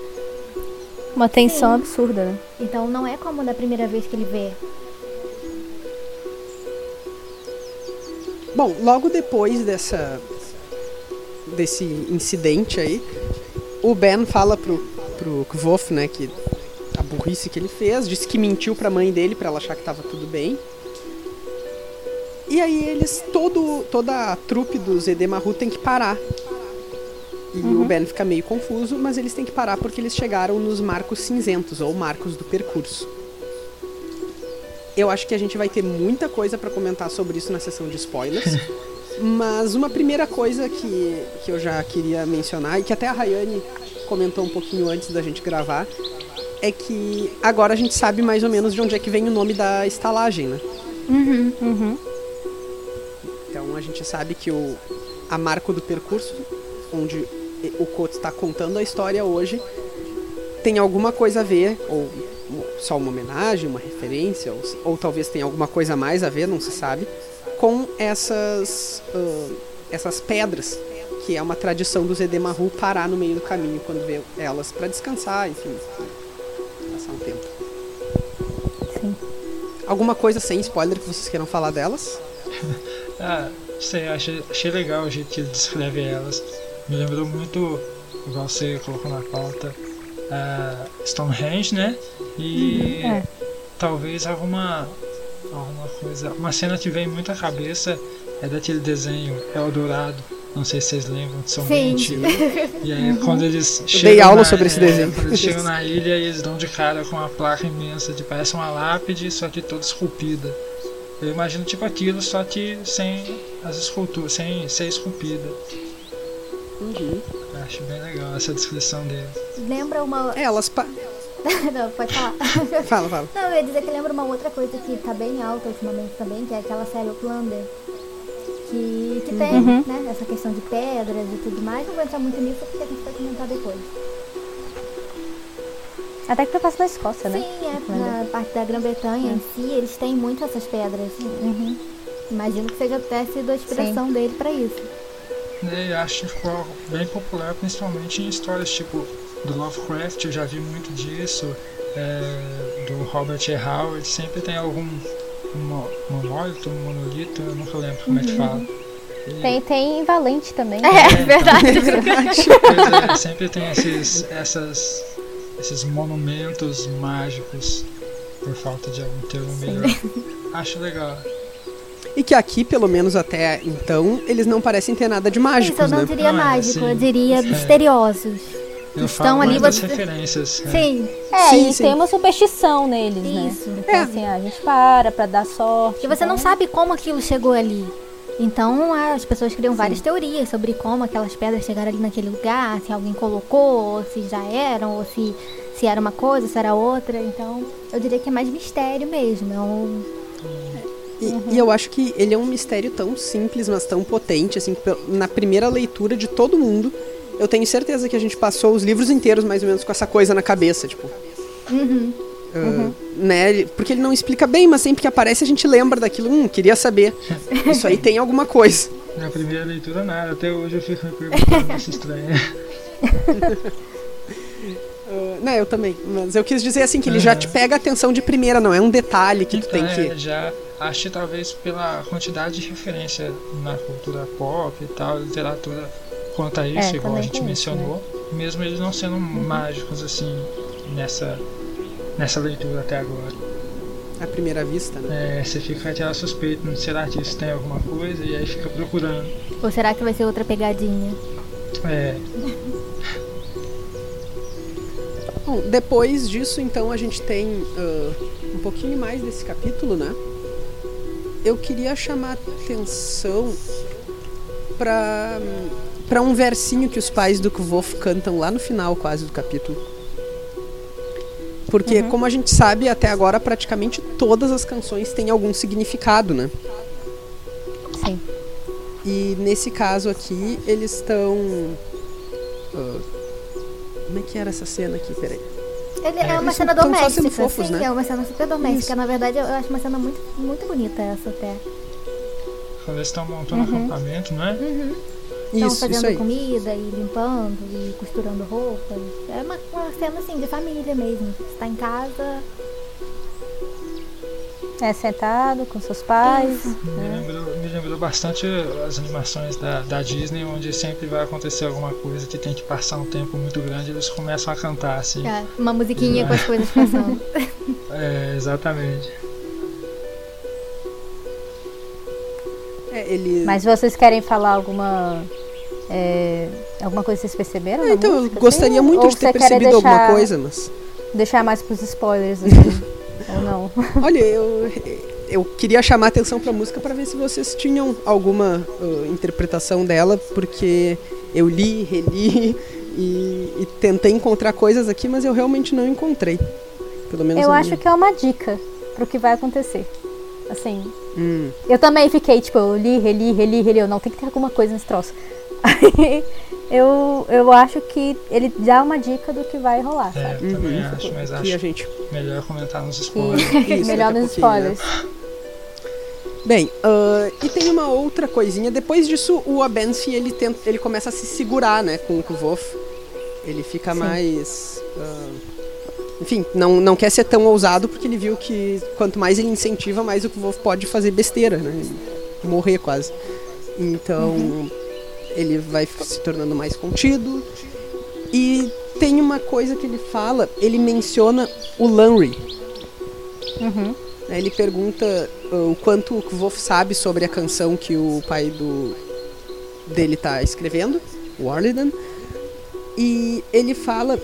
Uma tensão Sim. absurda, né? Então não é como da primeira vez que ele vê. Bom, logo depois dessa desse incidente aí, o Ben fala pro, pro Kvof, né, que a burrice que ele fez, disse que mentiu pra mãe dele pra ela achar que tava tudo bem. E aí eles, todo, toda a trupe dos Edemaru tem que parar. E o Ben fica meio confuso, mas eles têm que parar porque eles chegaram nos marcos cinzentos, ou marcos do percurso. Eu acho que a gente vai ter muita coisa pra comentar sobre isso na sessão de spoilers. [laughs] Mas uma primeira coisa que, que eu já queria mencionar, e que até a Rayane comentou um pouquinho antes da gente gravar, é que agora a gente sabe mais ou menos de onde é que vem o nome da estalagem, né? Uhum. Então a gente sabe que o, a marco do percurso, onde o Koto está contando a história hoje, tem alguma coisa a ver, ou só uma homenagem, uma referência, ou, ou talvez tenha alguma coisa a mais a ver, não se sabe, com essas, ah, essas pedras, que é uma tradição dos Edemaru parar no meio do caminho quando vê elas para descansar, enfim, passar um tempo. Sim. Alguma coisa sem spoiler que vocês queiram falar delas? [laughs] Ah, sei, achei, achei legal o jeito que ele descreve elas. Me lembrou muito, igual você colocou na pauta, Stonehenge, né? E é. talvez alguma, alguma coisa. Uma cena que vem muito à cabeça é daquele desenho Eldorado. Não sei se vocês lembram, de São Sim. Bento. E aí quando eles dei chegam aula na- sobre esse é, desenho. Quando eles chegam na ilha e eles dão de cara com uma placa imensa de parece uma lápide, só que toda esculpida. Eu imagino tipo aquilo, só que sem as esculturas, sem ser esculpida. Uhum. Eu Acho bem legal essa descrição dele. Lembra uma. É, elas. Pa... [laughs] Não, pode falar. [laughs] Fala, fala. Não, eu ia dizer que lembra uma outra coisa que tá bem alta ultimamente também, que é aquela série Outlander. Que, que tem, Uhum. né, essa questão de pedras e tudo mais. Não vou entrar muito nisso porque a gente vai comentar depois. Até que tá passando na Escócia, né? Sim, é, na parte da Grã-Bretanha em si, eles têm muito essas pedras. Uhum. Imagino que seja até sido a inspiração dele pra isso. E acho que ficou bem popular, principalmente em histórias tipo do Lovecraft, eu já vi muito disso. é, do Robert E. Howard, sempre tem algum mo- monólito, monolito, eu nunca lembro como é que fala. E- Tem, tem em Valente também. É, [laughs] verdade. [laughs] Pois é, sempre tem esses, essas, esses monumentos mágicos, por falta de algum termo melhor. Acho legal. E que aqui, pelo menos até então, eles não parecem ter nada de mágicos, Isso eu não né? diria Não, é, mágico, eu diria É. misteriosos. Eu Estão falo ali, você- referências. é. Sim, É, Sim, e sim. tem uma superstição neles, né? Isso. Então, É. assim, a gente para pra dar sorte. que você não então- sabe como aquilo chegou ali. Então as pessoas criam várias teorias sobre como aquelas pedras chegaram ali naquele lugar, se alguém colocou, ou se já eram, ou se, se era uma coisa, se era outra. Então eu diria que é mais mistério mesmo. É um, E, e eu acho que ele é um mistério tão simples, mas tão potente, assim, que na primeira leitura de todo mundo, eu tenho certeza que a gente passou os livros inteiros mais ou menos com essa coisa na cabeça, tipo. Uhum. ah, né? Porque ele não explica bem, mas sempre que aparece a gente lembra daquilo. Hum, queria saber. [laughs] Isso aí tem alguma coisa. Na primeira leitura nada, até hoje eu fico me perguntando se estranha. [laughs] Ah, né, eu também. Mas eu quis dizer assim que ele já te pega a atenção de primeira, não é um detalhe que tu tem Então, que. é, já acho que talvez pela quantidade de referência na cultura pop e tal, literatura quanto a isso, É, igual a gente tem isso, mencionou, mesmo eles não sendo mágicos assim nessa nessa leitura até agora. À primeira vista, né? É, você fica aquela suspeita, não será que isso tem alguma coisa? E aí fica procurando. Ou será que vai ser outra pegadinha? É, [laughs] Bom, depois disso, então, a gente tem ah, um pouquinho mais desse capítulo, né? Eu queria chamar atenção para para um versinho que os pais do Kvof cantam lá no final, quase do capítulo. Porque, como a gente sabe, até agora praticamente todas as canções têm algum significado, né? Sim. E nesse caso aqui, eles estão. ah, como é que era essa cena aqui? Peraí. Ele é, É, uma cena doméstica, sendo fofos, sim, né? é uma cena super doméstica. Isso. Na verdade, eu acho uma cena muito, muito bonita essa até. eles estão montando acampamento, não é? Uhum. Estão fazendo isso aí. comida e limpando e costurando roupas. É uma, uma cena assim de família mesmo. Você tá em casa. É sentado com seus pais. Me né? lembrou, me lembrou bastante as animações da, da Disney, onde sempre vai acontecer alguma coisa que tem que passar um tempo muito grande, eles começam a cantar assim. é, uma musiquinha com as coisas passando. [laughs] É, exatamente. É, ele... Mas vocês querem falar alguma. É, alguma coisa que vocês perceberam? Na então, eu música, gostaria assim? muito Ou de ter percebido alguma deixar- coisa, mas. Deixar mais pros spoilers, assim. [laughs] ou não? [laughs] Olha, eu, eu queria chamar a atenção pra música para ver se vocês tinham alguma uh, interpretação dela, porque eu li, reli [laughs] e, e tentei encontrar coisas aqui, mas eu realmente não encontrei. Pelo menos Eu acho minha- que é uma dica pro que vai acontecer. Assim, Hum, eu também fiquei, tipo, eu li, reli, reli, reli. Eu não tem que ter alguma coisa nesse troço. Aí eu, eu acho que ele dá uma dica do que vai rolar, É, sabe? eu também uhum, acho, mas que acho a gente melhor comentar nos Que- spoilers. [laughs] Isso, melhor nos né? spoilers. Bem, ah, e tem uma outra coisinha. Depois disso, o Abensi ele tenta, ele começa a se segurar, né, com o Kvof. Ele fica Sim. mais, ah, enfim, não, não quer ser tão ousado porque ele viu que quanto mais ele incentiva, mais o Kvof pode fazer besteira, né, e morrer quase. Então, ele vai se tornando mais contido. E tem uma coisa que ele fala, ele menciona o Lanry. Uhum. Né, Ele pergunta uh, o quanto o Kvof sabe sobre a canção que o pai do dele tá escrevendo, o Warlidan. E ele fala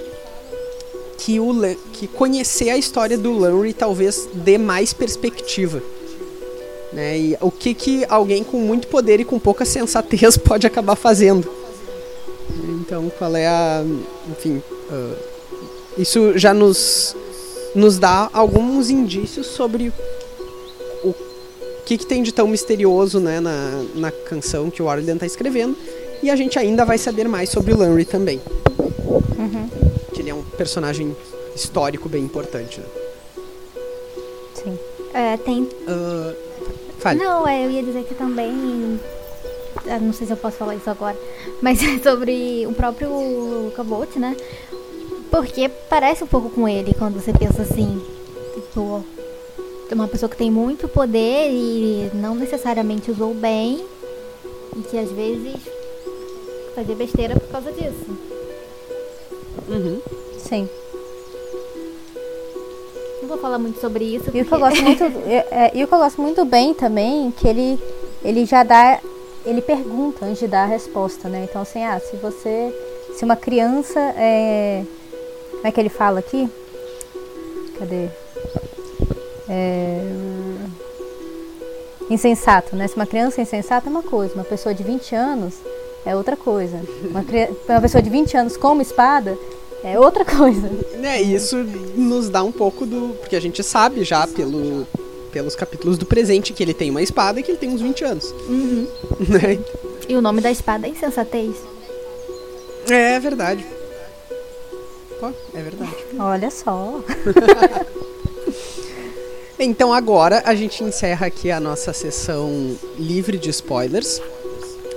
que, o, que conhecer a história do Lanry talvez dê mais perspectiva. Né? E o que, que alguém com muito poder e com pouca sensatez [laughs] pode acabar fazendo. Então, qual é a. Enfim. ah, isso já nos, nos dá alguns indícios sobre o que, que tem de tão misterioso né, na, na canção que o Arlen está escrevendo. E a gente ainda vai saber mais sobre o Lanry também. Que ele é um personagem histórico bem importante. Né? Sim. É, tem. Ah, fale. Não, é, eu ia dizer que também. ah, Não sei se eu posso falar isso agora. [laughs] Mas é sobre o próprio Cabot, né? Porque parece um pouco com ele quando você pensa assim. Tipo, uma pessoa que tem muito poder e não necessariamente usou bem. E que às vezes fazia besteira por causa disso. Uhum. Sim. Vou falar muito sobre isso. E o que eu porque- gosto muito, [laughs] é- é, e o que eu gosto muito bem também, que ele, ele já dá, ele pergunta antes de dar a resposta, né? Então assim, ah, se você, se uma criança é, como é que ele fala aqui? Cadê? É, insensato, né? Se uma criança é insensata é uma coisa, uma pessoa de 20 anos é outra coisa. Uma, uma pessoa de 20 anos com uma espada é outra coisa. E isso nos dá um pouco do. Porque a gente sabe já pelo, pelos capítulos do presente que ele tem uma espada e que ele tem uns 20 anos. Uhum. Né? E o nome da espada é insensatez. É verdade. Pô, é verdade. Olha só. [laughs] Então agora a gente encerra aqui a nossa sessão livre de spoilers.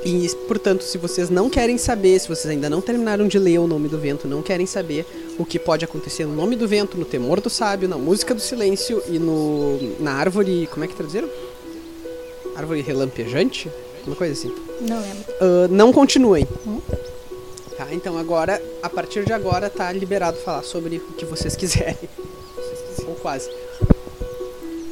E, portanto, se vocês não querem saber, se vocês ainda não terminaram de ler O Nome do Vento, não querem saber o que pode acontecer no nome do vento, no temor do sábio, na música do silêncio e no na árvore, como é que traduziram? Árvore relampejante, uma coisa assim. Não lembro. Uh, não continuem. Tá, então agora, a partir de agora, tá liberado falar sobre o que vocês quiserem. Ou quase.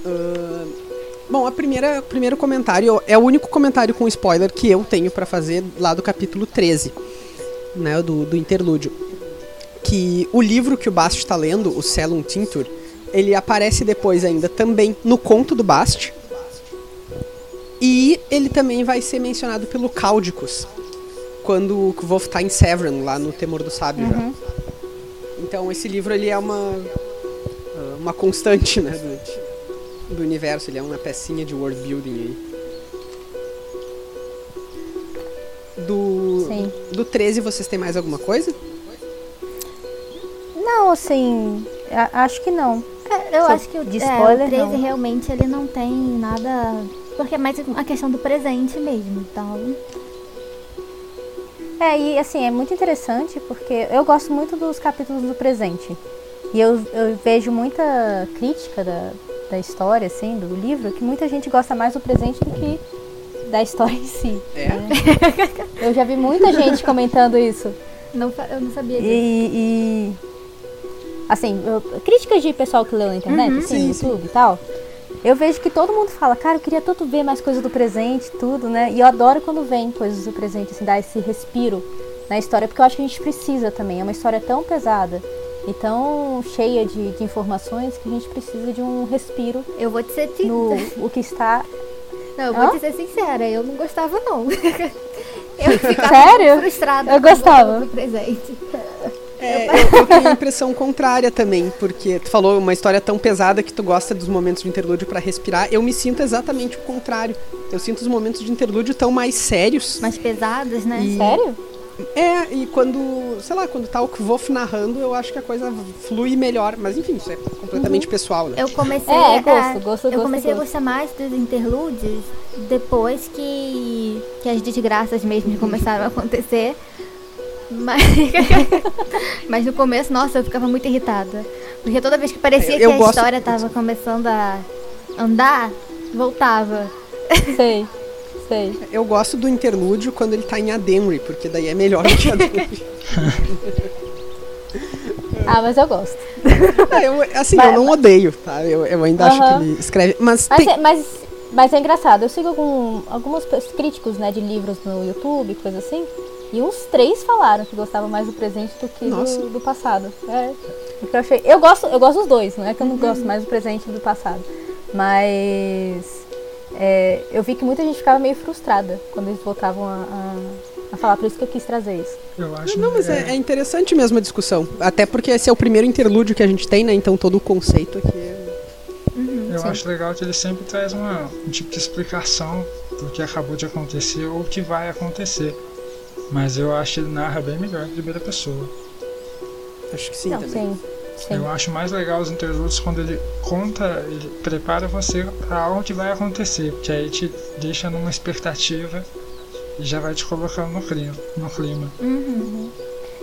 Uh, bom, a primeira, o primeiro comentário é o único comentário com spoiler que eu tenho pra fazer lá do capítulo 13, né, do, do interlúdio. Que o livro que o Bast está lendo, o Cellum Tincture, ele aparece depois ainda também no conto do Bast. E ele também vai ser mencionado pelo Cáudicos, quando o Kvolf tá em Severin, lá no Temor do Sábio já. Então esse livro ele é uma uma constante, né, do, do universo, ele é uma pecinha de world building aí. Do Sim. do 13 vocês têm mais alguma coisa? Não, assim, a- acho que não. É, eu Só acho que o, de é, spoiler, o 13 não. realmente ele não tem nada. Porque é mais uma questão do presente mesmo. Então. É, e assim, é muito interessante porque eu gosto muito dos capítulos do presente. E eu, eu vejo muita crítica da, da história, assim, do livro, que muita gente gosta mais do presente do que da história em si. É? né? Eu já vi muita gente comentando isso. Não, eu não sabia disso. E, e- assim, eu- críticas de pessoal que leu na internet, Uhum. assim, Sim, no sim. YouTube e tal. Eu vejo que todo mundo fala, cara, eu queria tanto ver mais coisas do presente, tudo, né? E eu adoro quando vem coisas do presente, assim, dar esse respiro na história, porque eu acho que a gente precisa também. É uma história tão pesada e tão cheia de, de informações que a gente precisa de um respiro Eu vou te ser sin- no o que está. Não, eu vou Hã? te ser sincera, eu não gostava não. [laughs] eu ficava [laughs] Sério? frustrada Eu com a gostava. do presente. É, eu, eu tenho a impressão contrária também, porque tu falou uma história tão pesada que tu gosta dos momentos de interlúdio pra respirar. Eu me sinto exatamente o contrário. Eu sinto os momentos de interlúdio tão mais sérios. Mais pesadas, né? E- Sério? É, e quando, sei lá, quando tá o Kvof narrando, eu acho que a coisa flui melhor. Mas enfim, isso é completamente pessoal, né? Eu comecei É, a, gosto, gosto, eu gosto, comecei a gosto. gostar mais dos interlúdios depois que, que as desgraças mesmo começaram a acontecer. Mas, [laughs] mas no começo, nossa, eu ficava muito irritada. Porque toda vez que parecia Eu- eu que a gosto- história tava começando a andar, voltava. Sei. Sei. Eu gosto do interlúdio quando ele tá em Ademri, porque daí é melhor do que Ademri. [laughs] [laughs] Ah, mas eu gosto. É, eu, assim, Mas- eu não odeio, tá? Eu, eu ainda acho Aham. que ele escreve. Mas, Mas, tem- é, mas, mas é engraçado, eu sigo algum, alguns críticos né, de livros no YouTube, coisa assim, e uns três falaram que gostavam mais do presente do que do, do passado. É, eu, achei, eu, gosto, eu gosto dos dois, não é que eu não gosto mais do presente do passado. Mas é, eu vi que muita gente ficava meio frustrada quando eles voltavam a, a, a falar, por isso que eu quis trazer isso. Eu acho Não, mas é, é interessante mesmo a discussão. Até porque esse é o primeiro interlúdio que a gente tem, né? Então todo o conceito aqui é. Eu Sim. acho legal que ele sempre traz uma, um tipo de explicação do que acabou de acontecer ou o que vai acontecer. Mas eu acho que ele narra bem melhor em primeira pessoa. Acho que sim não, também. sim, sim. Eu acho mais legal os interlúdios quando ele conta, ele prepara você para algo que vai acontecer, porque aí te deixa numa expectativa e já vai te colocando no clima. No clima.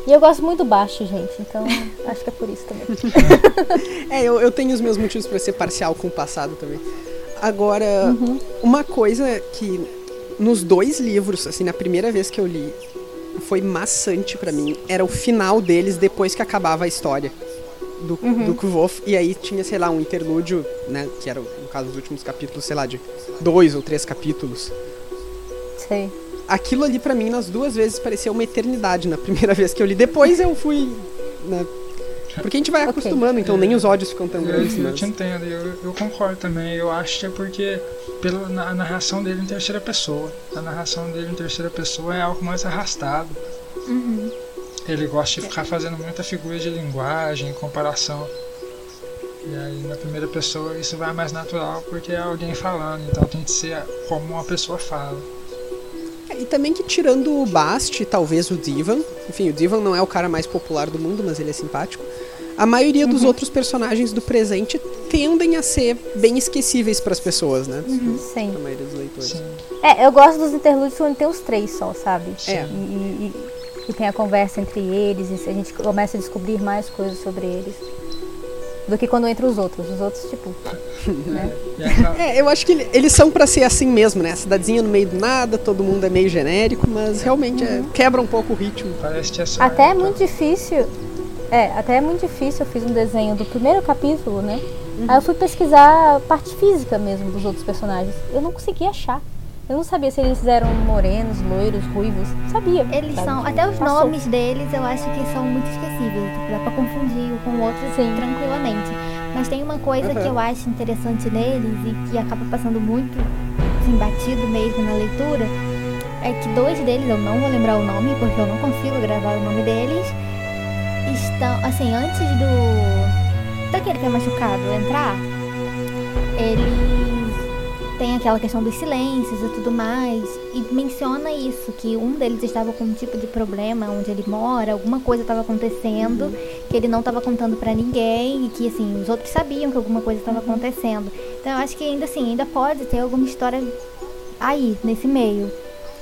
E eu gosto muito do baixo, gente, então [laughs] acho que é por isso também. É, eu, eu tenho os meus motivos pra ser parcial com o passado também. Agora, Uhum. uma coisa que nos dois livros, assim, na primeira vez que eu li, foi maçante pra mim, era o final deles depois que acabava a história do, Uhum. do Kvof. E aí tinha, sei lá, um interlúdio, né? Que era, no caso, os últimos capítulos, sei lá, de dois ou três capítulos. Sei. Aquilo ali pra mim, nas duas vezes, parecia uma eternidade na primeira [laughs] vez que eu li. Depois eu fui. Né, porque a gente vai Ok. acostumando, então nem os ódios ficam tão Eu, grandes. eu Mas... te entendo, eu, eu concordo também. Eu acho que é porque pela na- narração dele em terceira pessoa. A narração dele em terceira pessoa é algo mais arrastado. Ele gosta de ficar fazendo muita figura de linguagem, comparação. E aí na primeira pessoa isso vai mais natural porque é alguém falando, então tem que ser como uma pessoa fala. E também que tirando o Bast, talvez o Divan, enfim, o Divan não é o cara mais popular do mundo, mas ele é simpático. A maioria dos outros personagens do presente tendem a ser bem esquecíveis para as pessoas, né? Sim. A maioria dos leitores. Sim. É, eu gosto dos interlúdios onde tem os três só, sabe? É. E, e- e e tem a conversa entre eles e a gente começa a descobrir mais coisas sobre eles do que quando entra os outros. Os outros, tipo. [laughs] né? É, eu acho que eles são para ser assim mesmo, né? A cidadezinha no meio do nada, todo mundo é meio genérico, mas realmente é, quebra um pouco o ritmo. Parece que é só Até é tá? muito difícil. É, até é muito difícil. Eu fiz um desenho do primeiro capítulo, né? Aí eu fui pesquisar a parte física mesmo dos outros personagens. Eu não conseguia achar. Eu não sabia se eles eram morenos, loiros, ruivos. Sabia. Eles sabe? são, até os Passou. nomes deles eu acho que são muito esquecíveis. tipo, Dá pra confundir um com o outro Sim. tranquilamente. Mas tem uma coisa Uhum. que eu acho interessante neles e que acaba passando muito assim, batido mesmo na leitura. É que dois deles, eu não vou lembrar o nome, porque eu não consigo gravar o nome deles, estão, assim, antes do. daquele que é machucado entrar, eles tem aquela questão dos silêncios e tudo mais. E menciona isso, que um deles estava com um tipo de problema onde ele mora, alguma coisa estava acontecendo, que ele não estava contando pra ninguém, e que assim, os outros sabiam que alguma coisa estava acontecendo. Então eu acho que ainda assim, ainda pode ter alguma história aí, nesse meio.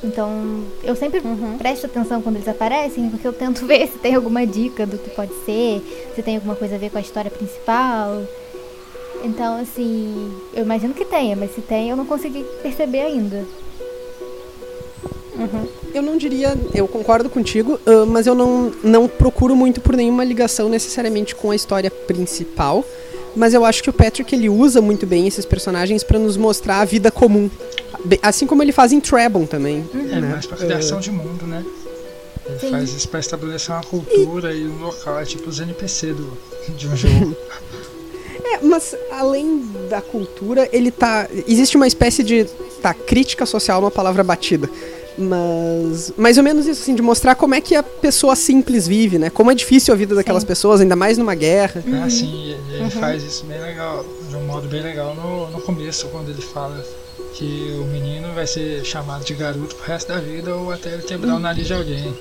Então, eu sempre Uhum. presto atenção quando eles aparecem, porque eu tento [laughs] ver se tem alguma dica do que pode ser, se tem alguma coisa a ver com a história principal. Então, assim, eu imagino que tenha, mas se tem, eu não consegui perceber ainda. Eu não diria, eu concordo contigo, ah, mas eu não, não procuro muito por nenhuma ligação necessariamente com a história principal. Mas eu acho que o Patrick ele usa muito bem esses personagens pra nos mostrar a vida comum. Assim como ele faz em Trebon também. É né? mais pra criação de mundo, né? Ele Sim. faz isso pra estabelecer uma cultura e um local, é tipo os NPC do, de um jogo. [laughs] É, mas além da cultura, ele tá. Existe uma espécie de. Tá, crítica social é uma palavra batida. Mas. Mais ou menos isso, assim, de mostrar como é que a pessoa simples vive, né? Como é difícil a vida daquelas Sim. pessoas, ainda mais numa guerra. É assim, ele, ele faz isso bem legal, de um modo bem legal no, no começo, quando ele fala que o menino vai ser chamado de garoto pro resto da vida ou até ele quebrar o nariz de alguém. [laughs]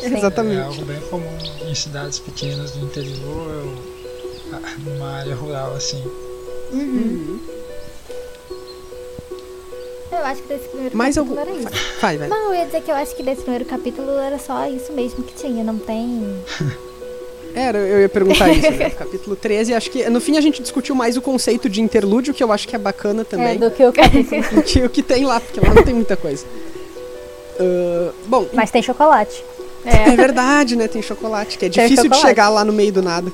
É Exatamente. algo bem comum em cidades pequenas do interior ah, numa área rural assim. Eu acho que desse primeiro Mais algum. capítulo era isso. Vai, vai. Não, eu ia dizer que eu acho que desse primeiro capítulo era só isso mesmo que tinha, não tem. [laughs] Era, eu ia perguntar isso, né? [laughs] Capítulo 13, acho que. No fim a gente discutiu mais o conceito de interlúdio, que eu acho que é bacana É, também. do que o capítulo. [laughs] do que o que tem lá, porque lá não tem muita coisa. Ah, bom, Mas tem chocolate. é verdade, né? Tem chocolate, que é Tem difícil de chocolate. chegar lá no meio do nada.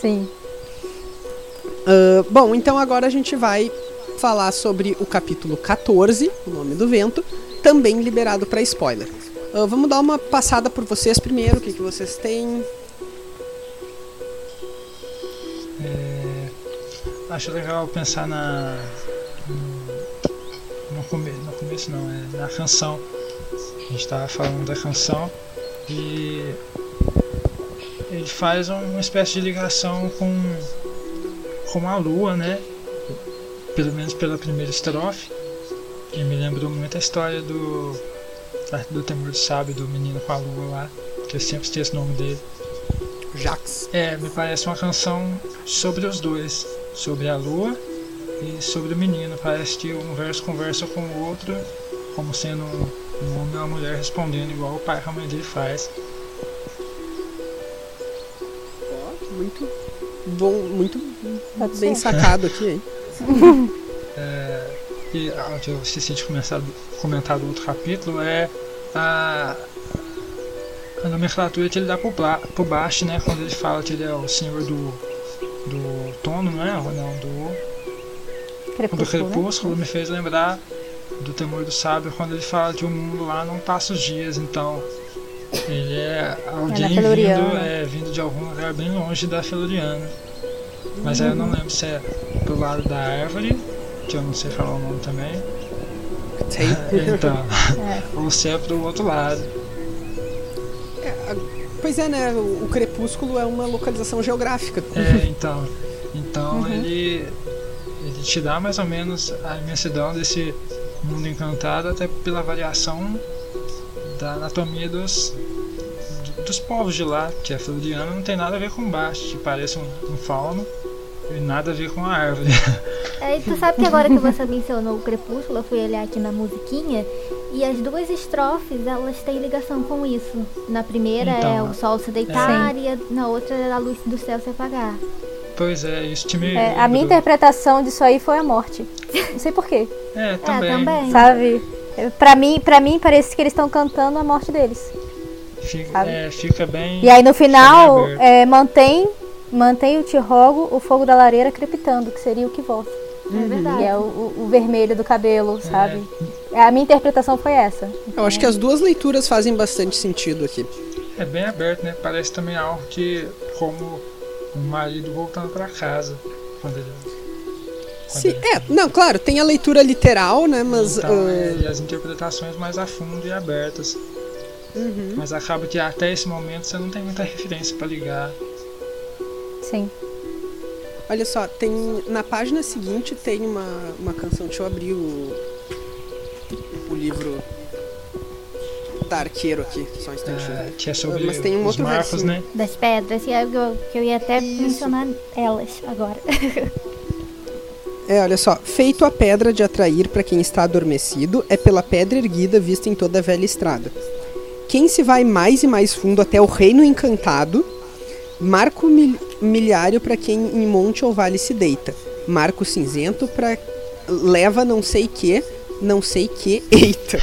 Sim. Ah, bom, então agora a gente vai falar sobre o capítulo 14, o nome do vento, também liberado para spoiler. Ah, vamos dar uma passada por vocês primeiro, o que, que vocês têm. É, acho legal pensar na. No, come, no começo não, é na canção. A gente estava falando da canção e ele faz um- uma espécie de ligação com, com a lua, né? Pelo menos pela primeira estrofe. E me lembrou muito a história do, do Temor do Sábio, do menino com a lua lá, que eu sempre esqueço o nome dele. Jax. É, me parece uma canção sobre os dois, sobre a lua e sobre o menino. Parece que um verso conversa com o outro, como sendo um homem e uma mulher respondendo igual o pai e a mãe dele faz. Muito bom, muito Pode bem ser. sacado aqui, hein? [laughs] É, e ah, o que eu esqueci de comentar, comentar do outro capítulo é a, a nomenclatura que ele dá pro Bast, né? Quando ele fala que ele é o senhor do, do Tono, não é? Ou não, do do Crepúsculo. né? Crepúsculo me fez lembrar do Temor do Sábio quando ele fala que o mundo lá não passa os dias, então ele é alguém vindo, Feluriana. é, vindo de algum lugar bem longe da Feluriana. Mas aí eu não lembro se é pro lado da árvore, que eu não sei falar o nome também, [laughs] então, [laughs] É. ou se é pro outro lado. É, Pois é, né? O, o crepúsculo é uma localização geográfica. É, então, então ele, ele te dá mais ou menos a imensidão desse mundo encantado até pela variação da anatomia dos, dos povos de lá, que a Floriana não tem nada a ver com baixo, que parece um, um fauno e nada a ver com a árvore. [laughs] É, e tu sabe que agora que você mencionou o Crepúsculo, eu fui olhar aqui na musiquinha E as duas estrofes, elas têm ligação com isso. Na primeira Então, é o sol se deitar e a- na outra é a luz do céu se apagar. Pois é, isso te me. É, a minha interpretação disso aí foi a morte. Não sei porquê, É, É, também. também. sabe? É, Pra mim, pra mim parece que eles estão cantando a morte deles. Fica, é, fica bem. E aí no final, é, mantém, mantém o te rogo o fogo da lareira crepitando, que seria o que volta. É verdade. Que é o, o- vermelho do cabelo, sabe? A minha interpretação foi essa. Eu acho que as duas leituras fazem bastante sentido aqui. É bem aberto, né? Parece também algo que, como o marido voltando pra casa. Quando ele. quando Sim, ele- é, não, claro, tem a leitura literal, né, mas... Então, é, e as interpretações mais a fundo e abertas. Uhum. Mas acaba que até esse momento você não tem muita referência pra ligar. Sim. Olha só, tem na página seguinte tem uma, uma canção. Deixa eu abrir o, o livro da Arqueiro aqui, só um instantinho. é, que é sobre Mas tem um outro marcos, versinho. né? Das pedras, é que eu, que eu ia até Isso. mencionar elas agora. É, olha só. Feito a pedra de atrair para quem está adormecido, é pela pedra erguida vista em toda a velha estrada. Quem se vai mais e mais fundo até o reino encantado, marco mil- milhário para quem em monte ou vale se deita. Marco cinzento para leva não sei que, não sei que, [laughs] eita.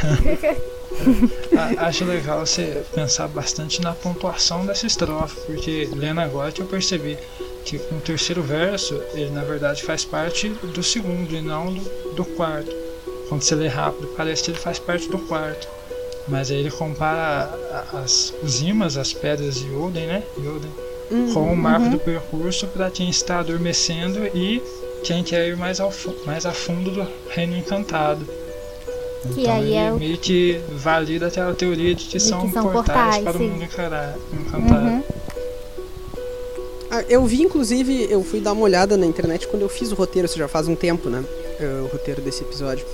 Acho legal você pensar bastante na pontuação dessa estrofe, porque lendo agora eu percebi que o terceiro verso, ele na verdade faz parte do segundo e não do, do quarto. Quando você lê rápido, parece que ele faz parte do quarto. Mas aí ele compara as, os imãs, as pedras de Yoden, né? Yoden, com o marco do percurso para quem está adormecendo e quem quer ir mais, ao, mais a fundo do reino encantado. Que então aí ele é o- meio que valida aquela teoria de que, De são, que são portais, portais, para sim. o mundo encantado. Uhum. Ah, eu vi, inclusive, eu fui dar uma olhada na internet quando eu fiz o roteiro, isso já faz um tempo, né? eh, O roteiro desse episódio.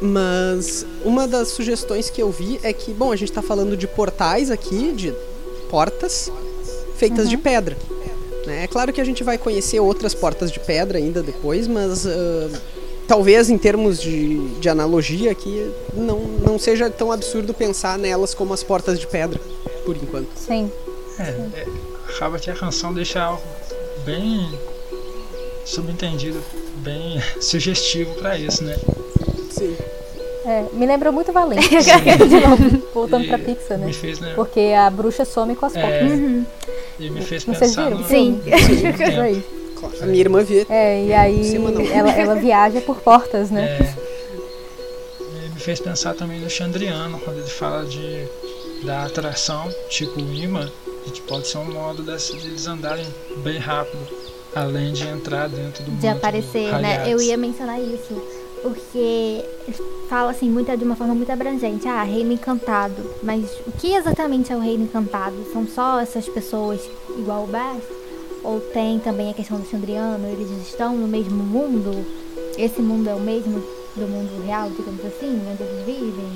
Mas uma das sugestões que eu vi é que, bom, a gente tá falando de portais aqui, de portas feitas de pedra. né? É claro que a gente vai conhecer outras portas de pedra ainda depois, mas ah, talvez em termos de, de analogia aqui não, não seja tão absurdo pensar nelas como as portas de pedra, por enquanto. Sim. É, é, acaba que a canção deixa algo bem subentendido, bem [laughs] sugestivo para isso, né? Sim. É, me lembrou muito Valente. [laughs] De novo, [laughs] voltando E pra Pixar, né? Me fez, né? Porque a bruxa some com as É, portas. Uhum. E me fez Vocês pensar no, Sim. Isso aí. Claro. A minha irmã vê. É, e aí ela, ela [laughs] viaja por portas, né? É, e me fez pensar também no Chandriano, quando ele fala de da atração, tipo o imã, que pode ser um modo dessa, de eles andarem bem rápido, além de entrar dentro do mundo. de aparecer, né? Eu ia mencionar isso. Porque fala assim, muito, de uma forma muito abrangente. Ah, reino encantado. Mas o que exatamente é o reino encantado? São só essas pessoas igual o Bast? Ou tem também a questão do Chandriano? Eles estão no mesmo mundo? Esse mundo é o mesmo do mundo real, digamos assim, onde eles vivem?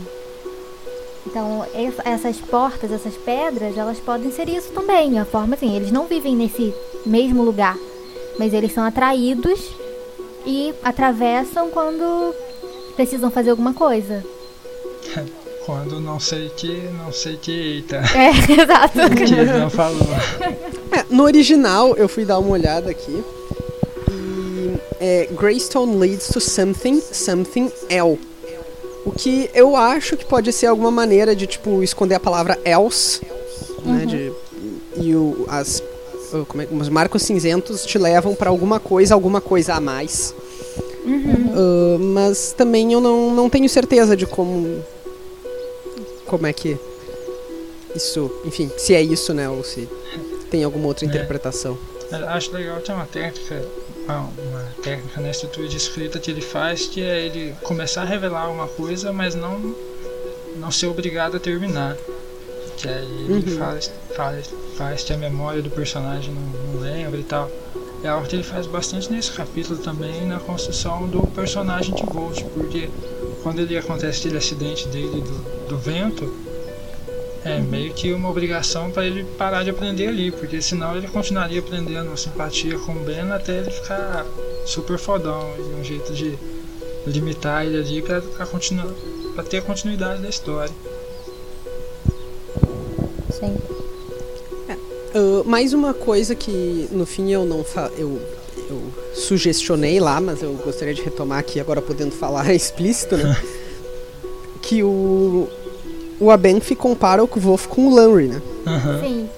Então, essa- essas portas, essas pedras, elas podem ser isso também. A forma assim, eles não vivem nesse mesmo lugar, mas eles são atraídos e atravessam quando precisam fazer alguma coisa. [laughs] Quando não sei que, não sei que, eita, [laughs] É, exato. [laughs] que ele não falou. É, no original, eu fui dar uma olhada aqui. E é, Greystone leads to something, something else. O que eu acho que pode ser alguma maneira de, tipo, esconder a palavra else. Né, de, e o, as, os marcos cinzentos te levam pra alguma coisa, alguma coisa a mais. Ah, mas também eu não, não tenho certeza de como. Como é que. Isso. Enfim, se é isso, né? Ou se tem alguma outra É. interpretação. Eu Acho legal ter uma técnica, uma técnica na estrutura de escrita que ele faz, que é ele começar a revelar uma coisa, mas não, não ser obrigado a terminar. Que aí ele Uhum. faz, faz, faz que a memória do personagem não, não lembra e tal. É algo que ele faz bastante nesse capítulo também, na construção do personagem de Volt, porque quando ele acontece aquele acidente dele do, do vento, é meio que uma obrigação para ele parar de aprender ali, porque senão ele continuaria aprendendo simpatia com o Ben até ele ficar super fodão. E um jeito de limitar ele ali para continuar para ter a continuidade da história. Sim. Uh, mais uma coisa que no fim eu não fa eu, eu sugestionei lá, mas eu gostaria de retomar aqui agora podendo falar [laughs] explícito, né? [laughs] que o o Abenfi compara o Kvolf com o Lanry, né? Aham. Sim,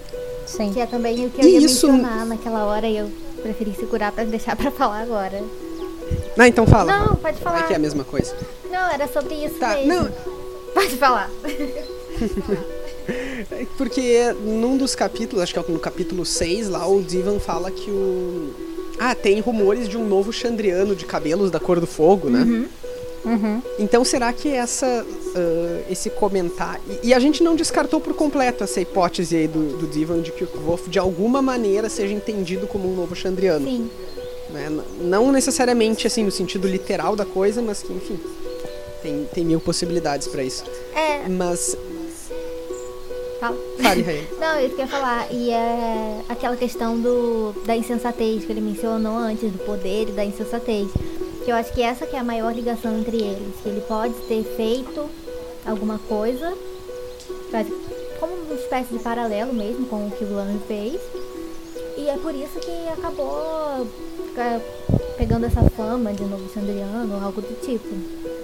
Sim. que é também o que eu ia Isso- mencionar naquela hora e eu preferi segurar pra deixar pra falar agora. Ah, então fala. Não, fala. pode falar. que é a mesma coisa. Não, era sobre isso Tá, mesmo. não, Pode falar. [laughs] Porque num dos capítulos, acho que é no capítulo 6, lá o Divan fala que o. Ah, tem rumores de um novo Chandriano de cabelos da cor do fogo, né? Uhum. Então será que essa, ah, esse comentário. E, e a gente não descartou por completo essa hipótese aí do, do Divan de que o Kvolf de alguma maneira seja entendido como um novo Chandriano. Sim. né? Não necessariamente assim no sentido literal da coisa, mas que, enfim, tem, tem mil possibilidades pra isso. É, Mas. Fala. Fale, Rael. [laughs] Não, isso que eu ia falar. E é aquela questão do, da insensatez que ele mencionou antes, do poder e da insensatez. Que eu acho que essa que é a maior ligação entre eles. Que ele pode ter feito alguma coisa, como uma espécie de paralelo mesmo com o que o Lan fez. E é por isso que acabou é, pegando essa fama de novo Sandriano ou algo do tipo.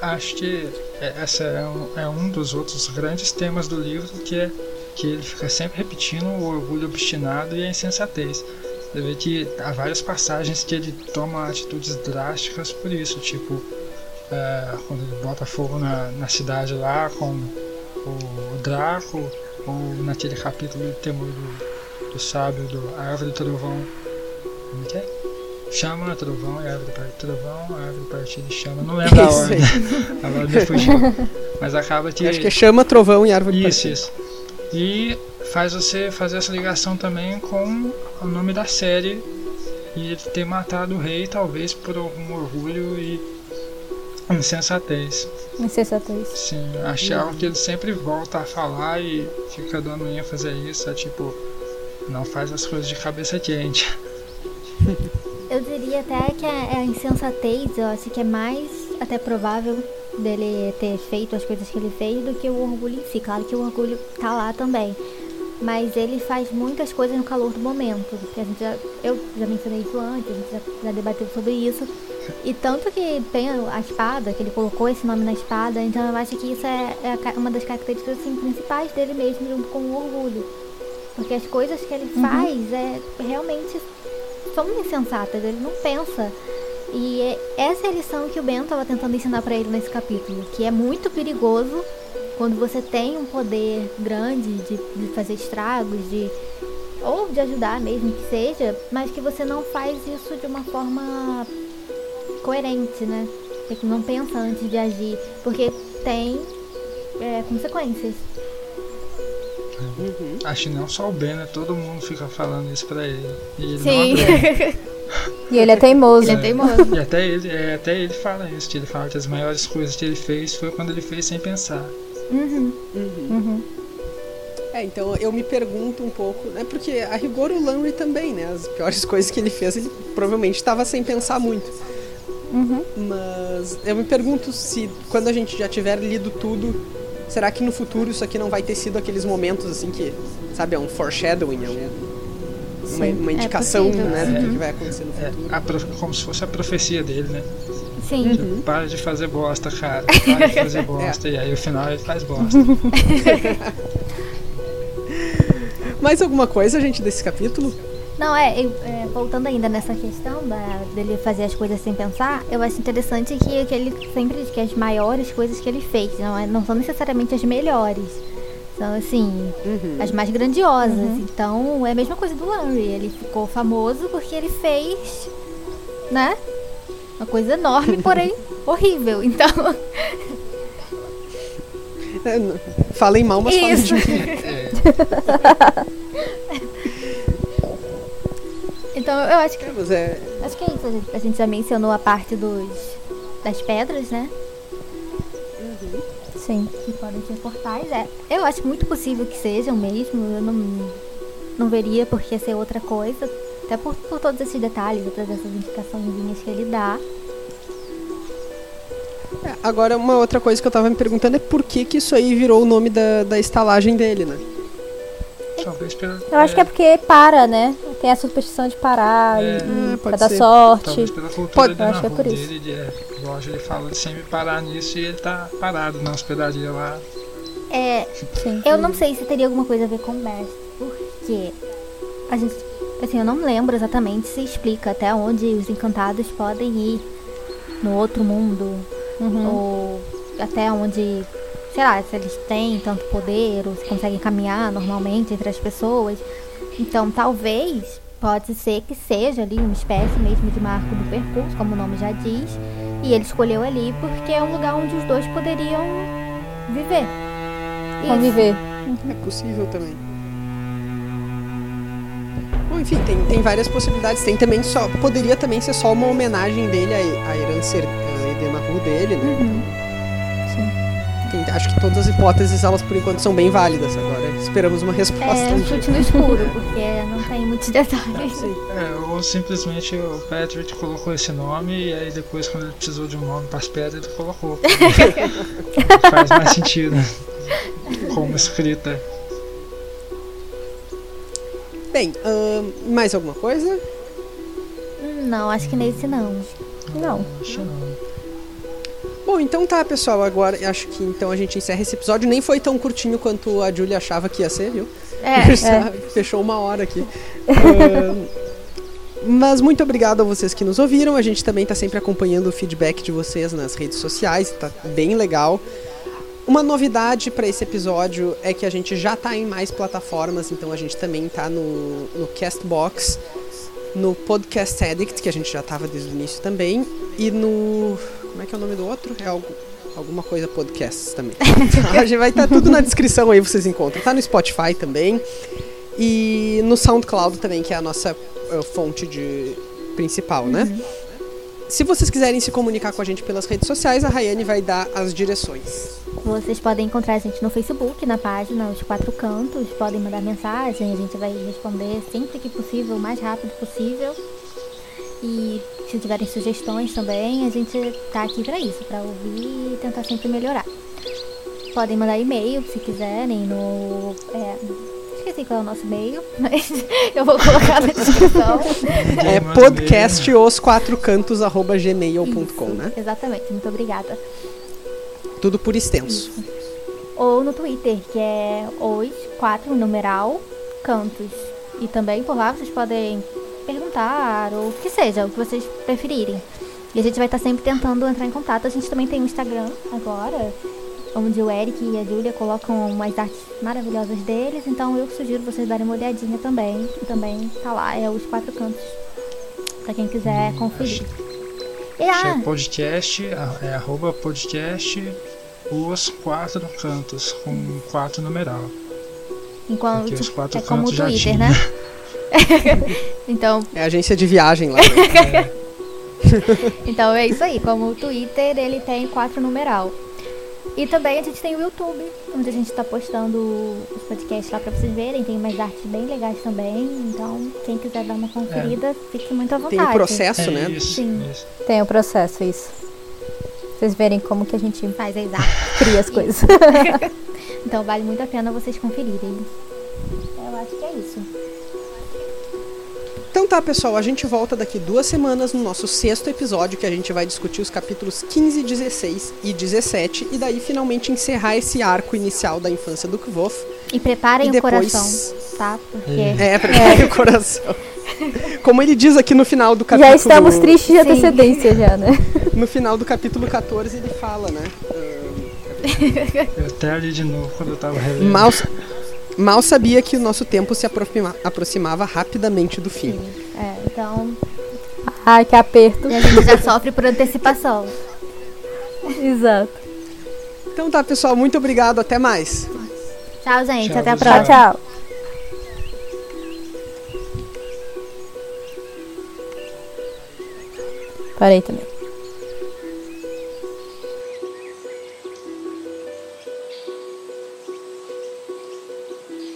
Acho que é- essa é um, é um dos outros grandes temas do livro, que é que ele fica sempre repetindo o orgulho obstinado e a insensatez. Você vê que há várias passagens que ele toma atitudes drásticas por isso, tipo é, quando ele bota fogo na, na cidade lá com o Draco, ou naquele capítulo do temor do, do sábio, do árvore do trovão. Como que é? Chama, trovão e árvore partida. Trovão, árvore partida e chama. Não lembro a Isso ordem. Agora me fugiu. Mas acaba que. Acho que é chama, trovão e árvore Isso, partida. isso. E faz você fazer essa ligação também com o nome da série e ele ter matado o rei, talvez por algum orgulho e insensatez. Insensatez. Sim, que é algo que ele sempre volta a falar e fica dando ênfase a isso, é tipo, não faz as coisas de cabeça quente. [laughs] Eu diria até que a, a insensatez, eu acho que é mais até provável dele ter feito as coisas que ele fez do que o orgulho em si. Claro que o orgulho tá lá também. Mas ele faz muitas coisas no calor do momento. Que a gente já, eu já mencionei isso antes, a gente já, já debateu sobre isso. E tanto que tem a espada, que ele colocou esse nome na espada, então eu acho que isso é, é uma das características assim, principais dele mesmo, junto com o orgulho. Porque as coisas que ele faz é realmente são insensatas, ele não pensa. E é- essa é a lição que o Ben estava tentando ensinar para ele nesse capítulo, que é muito perigoso quando você tem um poder grande de, de fazer estragos, de ou de ajudar mesmo que seja, mas que você não faz isso de uma forma coerente, né? Que não pensa antes de agir, porque tem é, consequências. Acho que não só o Ben, né? Todo mundo fica falando isso pra ele. E ele Sim. [laughs] E ele é teimoso. Ele é teimoso. E até ele, é, até ele fala isso, que ele fala que as maiores coisas que ele fez foi quando ele fez sem pensar. Uhum. Uhum. É, então eu me pergunto um pouco, né? Porque a rigor o Lanry também, né? As piores coisas que ele fez, ele provavelmente estava sem pensar muito. Uhum. Mas eu me pergunto se quando a gente já tiver lido tudo, será que no futuro isso aqui não vai ter sido aqueles momentos assim que, sabe, é um foreshadowing, é um, uma, uma indicação, possível. né, do que Uhum. que vai acontecer no É, futuro. a prof- como se fosse a profecia dele, né? Sim. Uhum. Para de fazer bosta, cara. [laughs] Para de fazer bosta. E aí no final ele faz bosta. [laughs] [laughs] Mais alguma coisa, gente, desse capítulo? Não, é, eu- é, voltando ainda nessa questão da, dele fazer as coisas sem pensar, eu acho interessante que, que ele sempre diz que as maiores coisas que ele fez não, é- não são necessariamente as melhores. São, assim, as mais grandiosas. Então, é a mesma coisa do Larry. Ele ficou famoso porque ele fez, né? Uma coisa enorme, [laughs] porém horrível. Então, [laughs] É, Falem mal, mas falem isso. de mim. [laughs] Então, eu acho que É, é, Acho que é isso. A gente, já mencionou a parte dos, das pedras, né? Sim. Que podem ser portais. É, eu acho muito possível que sejam mesmo. Eu não, não veria por que ser outra coisa. Até por, por todos esses detalhes, todas essas indicações que ele dá. É, agora, uma outra coisa que eu tava me perguntando é por que que isso aí virou o nome da, da estalagem dele, né? Talvez pela. Eu acho que é porque para, né? Tem a superstição de parar É. e, É, e pode pra dar ser. sorte. Talvez pela cultura Pode- de eu acho que é por isso. dele, de, é, lógico, ele fala de sempre parar nisso e ele tá parado na hospedaria lá. É, Sim. eu não sei se teria alguma coisa a ver com Best, porque a gente, assim, eu não lembro exatamente se explica até onde os encantados podem ir no outro mundo, Uhum. ou até onde, sei lá, se eles têm tanto poder, ou se conseguem caminhar normalmente entre as pessoas. Então, talvez, pode ser que seja ali uma espécie mesmo de marco do percurso, como o nome já diz, e ele escolheu ali porque é um lugar onde os dois poderiam viver. Conviver. É possível também. Bom, enfim, tem, tem várias possibilidades. Tem também só. Poderia também ser só uma homenagem dele à, à herança Edenahu dele, né? Uhum. Tem- acho que todas as hipóteses, elas por enquanto são bem válidas. Agora esperamos uma resposta. É um chute no escuro, porque não tem muitos [laughs] detalhes. É, ou simplesmente o Patrick colocou esse nome e aí depois quando ele precisou de um nome para as pedras ele colocou. [laughs] Faz mais sentido. Como escrita. Bem, ahn, mais alguma coisa? Hum, Não, acho que nesse não. Não. Acho que não. Bom, então tá, pessoal. Agora acho que então a gente encerra esse episódio. Nem foi tão curtinho quanto a Julia achava que ia ser, viu? É, [laughs] Já Fechou uma hora aqui. Ahn, mas muito obrigado a vocês que nos ouviram. A gente também tá sempre acompanhando o feedback de vocês nas redes sociais. Tá bem legal. Uma novidade para esse episódio é que a gente já tá em mais plataformas, então a gente também tá no, no Castbox, no Podcast Addict, que a gente já tava desde o início também, e no. Como é que é o nome do outro? É algo, alguma coisa podcasts também. [laughs] a gente vai estar tudo na descrição aí, vocês encontram. Tá no Spotify também. E no SoundCloud também, que é a nossa eh, fonte de principal, né? Se vocês quiserem se comunicar com a gente pelas redes sociais, a Rayane vai dar as direções. vocês podem encontrar a gente no Facebook, na página Os Quatro Cantos. Podem mandar mensagem, a gente vai responder sempre que possível, o mais rápido possível. E se tiverem sugestões também, a gente tá aqui pra isso, pra ouvir e tentar sempre melhorar. Podem mandar e-mail se quiserem no. é, esqueci qual é o nosso e-mail, [laughs] mas eu vou colocar na descrição. É Manda podcast os quatro cantos arroba gmail.com, Isso, né? Exatamente, muito obrigada. Tudo por extenso. Ou no Twitter, que é os quatro numeral cantos. E também por lá vocês podem perguntar, ou o que seja, o que vocês preferirem. E a gente vai estar sempre tentando entrar em contato. A gente também tem um Instagram agora, onde o Eric e a Julia colocam umas artes maravilhosas deles. Então eu sugiro vocês darem uma olhadinha também. E também tá lá, é os quatro cantos. Pra quem quiser conferir. E, Acho que ah, é podcast, é arroba podcast os quatro cantos, com quatro numeral. enquanto Porque os quatro é como o cantos Twitter, né? [laughs] [laughs] então, É a agência de viagem lá. né? [laughs] Então é isso aí, como o Twitter ele tem quatro numeral. E também a gente tem o YouTube, onde a gente tá postando os podcasts lá pra vocês verem, tem umas artes bem legais também, então quem quiser dar uma conferida, fique muito à vontade. Tem o processo, É né? isso, Sim. isso. Tem o processo, isso. Vocês verem como que a gente Faz as [laughs] artes. cria as coisas. Então vale muito a pena vocês conferirem. Eu acho que é isso. Então tá, pessoal, a gente volta daqui duas semanas no nosso sexto episódio, que a gente vai discutir os capítulos 15, 16 e 17, e daí finalmente encerrar esse arco inicial da infância do Kvof. E preparem E o depois- coração, tá? Porque É, prepare o coração. [laughs] Como ele diz aqui no final do capítulo... já estamos tristes de Sim. antecedência já, né? [laughs] No final do capítulo 14 ele fala, né? [laughs] Eu até ali de novo quando eu tava relendo. Mal, mal sabia que o nosso tempo se aproxima- aproximava rapidamente do fim. é, então Ai, que aperto. a gente já sofre por antecipação. [laughs] Exato. Então tá, pessoal, muito obrigado, até mais. Tchau, gente, Tchau, até a próxima. Tchau, tchau. Parei também.